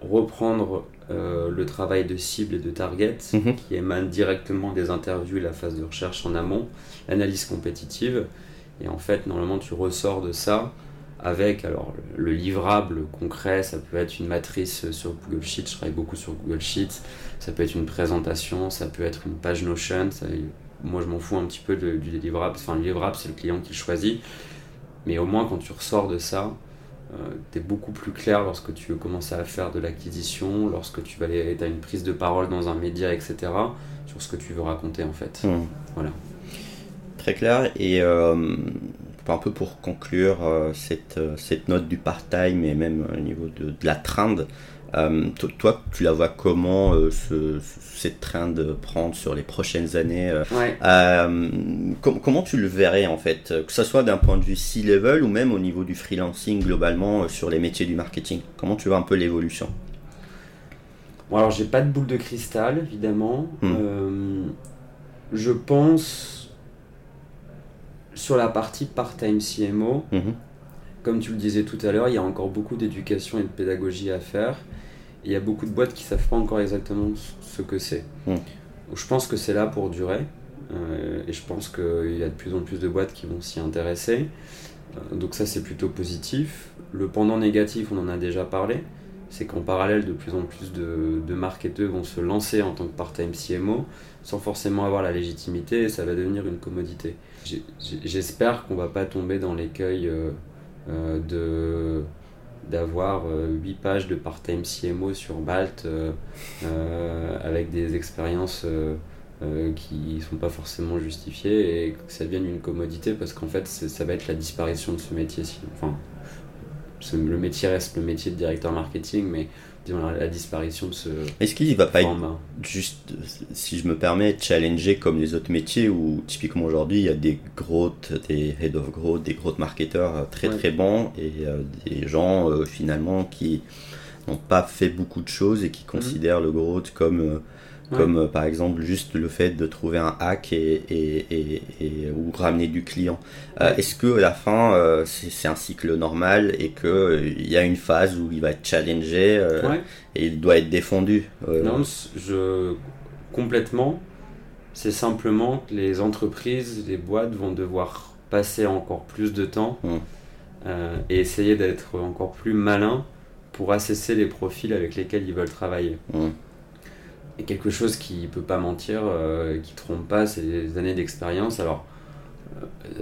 [SPEAKER 3] reprendre euh, le travail de cible et de target
[SPEAKER 2] Mhm.
[SPEAKER 3] qui émane directement des interviews et la phase de recherche en amont, l'analyse compétitive. Et en fait, normalement, tu ressors de ça avec alors le livrable concret, ça peut être une matrice sur Google Sheets, je travaille beaucoup sur Google Sheets, ça peut être une présentation, ça peut être une page Notion, ça- moi je m'en fous un petit peu de- du livrable, enfin le livrable c'est le client qui le choisit, mais au moins quand tu ressors de ça, tu es beaucoup plus clair lorsque tu veux commencer à faire de l'acquisition, lorsque tu vas aller, as une prise de parole dans un média, etc., sur ce que tu veux raconter en fait.
[SPEAKER 2] Mhm.
[SPEAKER 3] Voilà.
[SPEAKER 2] Très clair. Et euh, un peu pour conclure euh, cette, euh, cette note du part-time et même au niveau de, de la trend, euh, to- toi, tu la vois comment euh, ce- ce- cette trend prendre sur les prochaines années euh,
[SPEAKER 3] Ouais.
[SPEAKER 2] euh, com- Comment tu le verrais en fait, que ce soit d'un point de vue C-level ou même au niveau du freelancing globalement euh, sur les métiers du marketing? Comment tu vois un peu l'évolution?
[SPEAKER 3] Bon, alors j'ai pas de boule de cristal, évidemment. Euh, je pense sur la partie part-time CMO,
[SPEAKER 2] Mhm.
[SPEAKER 3] comme tu le disais tout à l'heure, il y a encore beaucoup d'éducation et de pédagogie à faire. il y a beaucoup de boîtes qui ne savent pas encore exactement ce que c'est.
[SPEAKER 2] Mm.
[SPEAKER 3] Je pense que c'est là pour durer. euh, et je pense qu'il y a de plus en plus de boîtes qui vont s'y intéresser. Euh, donc ça, c'est plutôt positif. Le pendant négatif, on en a déjà parlé. C'est qu'en parallèle, de plus en plus de, de marketeurs vont se lancer en tant que part-time CMO sans forcément avoir la légitimité et ça va devenir une commodité. J'espère qu'on va pas tomber dans l'écueil euh, euh, de d'avoir 8 pages de part-time CMO sur Balt euh, euh, avec des expériences euh, euh, qui sont pas forcément justifiées et que ça devienne une commodité parce qu'en fait ça va être la disparition de ce métier. Enfin, le métier reste le métier de directeur marketing mais disons la, disparition de ce
[SPEAKER 2] Est-ce qu'il va pas être juste, si je me permets, challenger comme les autres métiers où typiquement aujourd'hui il y a des growth, des head of growth, des growth marketeurs euh, très
[SPEAKER 3] Ouais.
[SPEAKER 2] très bons et euh, des gens euh, finalement qui n'ont pas fait beaucoup de choses et qui considèrent le growth comme,
[SPEAKER 3] Mhm. Ouais.
[SPEAKER 2] comme euh, par exemple juste le fait de trouver un hack et, et, et, et- ou ramener du client. Euh. Est-ce que à la fin euh, c'est un cycle normal et que il y a une phase où il va être challengé euh,
[SPEAKER 3] Ouais.
[SPEAKER 2] et il doit être défendu
[SPEAKER 3] Non, je complètement. C'est simplement que les entreprises, les boîtes vont devoir passer encore plus de temps euh, et essayer d'être encore plus malin pour assesser les profils avec lesquels ils veulent travailler.
[SPEAKER 2] Mm.
[SPEAKER 3] Et quelque chose qui peut pas mentir, euh, qui trompe pas, c'est les années d'expérience. Alors,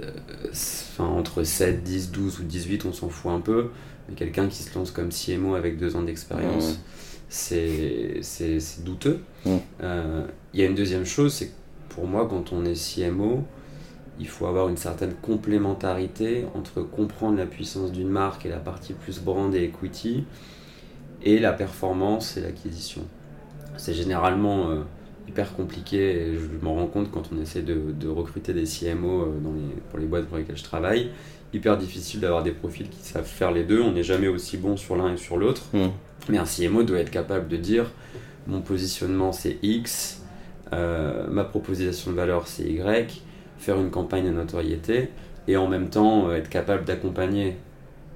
[SPEAKER 3] euh, enfin, entre 7, 10, 12 ou 18, on s'en fout un peu. Mais quelqu'un qui se lance comme CMO avec deux ans d'expérience, c'est c'est- c'est douteux. Euh, Il y a une deuxième chose, c'est que pour moi, quand on est CMO, il faut avoir une certaine complémentarité entre comprendre la puissance d'une marque et la partie plus brand et equity, et la performance et l'acquisition. C'est généralement euh, hyper compliqué, et je m'en rends compte quand on essaie de, de recruter des CMO euh, dans les, pour les boîtes pour lesquelles je travaille. Hyper difficile d'avoir des profils qui savent faire les deux, on n'est jamais aussi bon sur l'un et sur l'autre.
[SPEAKER 2] Mm.
[SPEAKER 3] Mais un CMO doit être capable de dire mon positionnement c'est X, euh, ma proposition de valeur c'est Y, faire une campagne de notoriété et en même temps euh, être capable d'accompagner,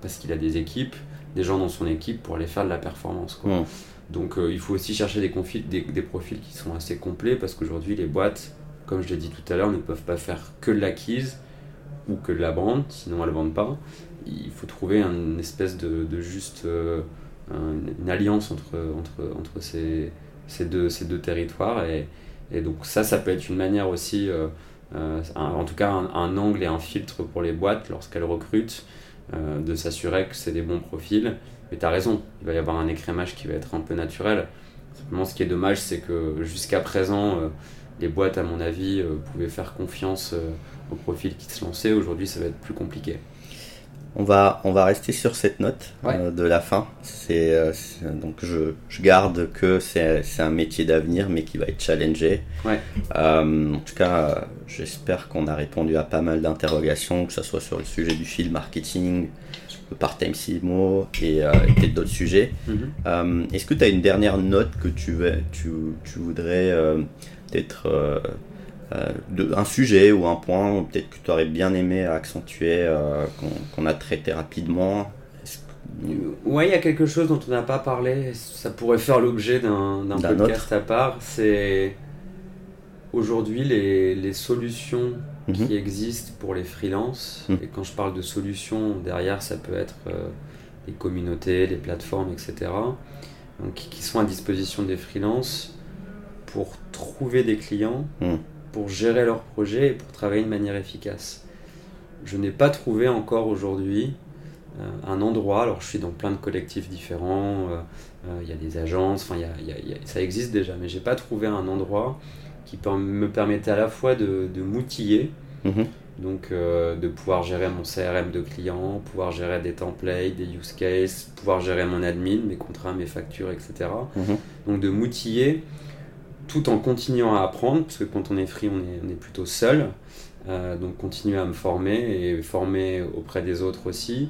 [SPEAKER 3] parce qu'il a des équipes, des gens dans son équipe pour aller faire de la performance. quoi.
[SPEAKER 2] Mm.
[SPEAKER 3] Donc euh, il faut aussi chercher des, profils qui sont assez complets parce qu'aujourd'hui les boîtes, comme je l'ai dit tout à l'heure, ne peuvent pas faire que de l'acquise ou que de la brand, sinon elles ne vendent pas. Il faut trouver une espèce de, juste euh, un- une alliance entre, entre, ces, ces, deux, ces deux territoires. Et, donc ça, ça peut être une manière aussi, euh, en tout cas un angle et un filtre pour les boîtes lorsqu'elles recrutent, euh, de s'assurer que c'est des bons profils. Mais tu as raison, il va y avoir un écrémage qui va être un peu naturel. Simplement, ce qui est dommage, c'est que jusqu'à présent, euh, les boîtes, à mon avis, euh, pouvaient faire confiance aux profils qui se lançaient. Aujourd'hui, ça va être plus compliqué.
[SPEAKER 2] On va, on va rester sur cette note
[SPEAKER 3] Ouais.
[SPEAKER 2] euh, de la fin. C'est, euh, donc je, je garde que c'est, un métier d'avenir, mais qui va être challengé.
[SPEAKER 3] Ouais.
[SPEAKER 2] Euh, en tout cas, j'espère qu'on a répondu à pas mal d'interrogations, que ce soit sur le sujet du field marketing, le part-time CMO et, et peut-être d'autres sujets. Euh, est-ce que tu as une dernière note que tu, veux- tu, tu voudrais peut-être euh, de, un sujet ou un point peut-être que tu aurais bien aimé accentuer euh, qu'on a traité rapidement que-
[SPEAKER 3] Ouais, il y a quelque chose dont on n'a pas parlé, ça pourrait faire l'objet d'un podcast à part, c'est aujourd'hui les, les solutions
[SPEAKER 2] Mhm.
[SPEAKER 3] qui existent pour les freelances.
[SPEAKER 2] Mhm.
[SPEAKER 3] Et quand je parle de solutions, derrière ça peut être euh, les communautés, les plateformes, etc. Donc, qui qui sont à disposition des freelances pour trouver des clients,
[SPEAKER 2] Mhm.
[SPEAKER 3] Pour gérer leurs projets et pour travailler de manière efficace. Je n'ai pas trouvé encore aujourd'hui euh, un endroit, alors je suis dans plein de collectifs différents, euh, euh, il y a des agences, enfin il y a- il y ça existe déjà, mais j'ai pas trouvé un endroit qui me permettait à la fois de, de m'outiller,
[SPEAKER 2] Mhm.
[SPEAKER 3] donc euh, de pouvoir gérer mon CRM de clients, pouvoir gérer des templates, des use cases, pouvoir gérer mon admin, mes contrats, mes factures, etc.
[SPEAKER 2] Mhm.
[SPEAKER 3] Donc de m'outiller tout en continuant à apprendre, parce que quand on est free, on est, est plutôt seul. Euh, donc continuer à me former et former auprès des autres aussi.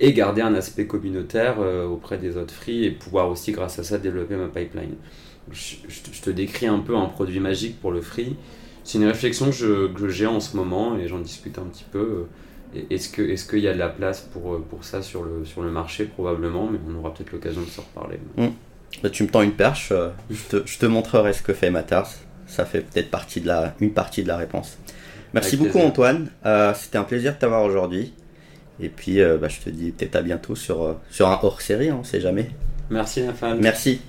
[SPEAKER 3] Et garder un aspect communautaire euh, auprès des autres free et pouvoir aussi, grâce à ça, développer ma pipeline. Je, te- décris un peu un produit magique pour le free. C'est une réflexion que j'ai en ce moment et j'en discute un petit peu. est-ce que est-ce qu'il y a de la place pour, pour ça sur le, sur le marché? Probablement, mais on aura peut-être l'occasion de s'en reparler.
[SPEAKER 2] Bah, tu me tends une perche, je te, je te montrerai ce que fait Matters. Ça fait peut-être partie de la, une partie de la réponse. Merci beaucoup Antoine, c'était un plaisir de t'avoir aujourd'hui. Et puis bah, je te dis peut-être à bientôt sur, sur un hors-série, on ne sait jamais.
[SPEAKER 3] Merci Nafal.
[SPEAKER 2] Merci.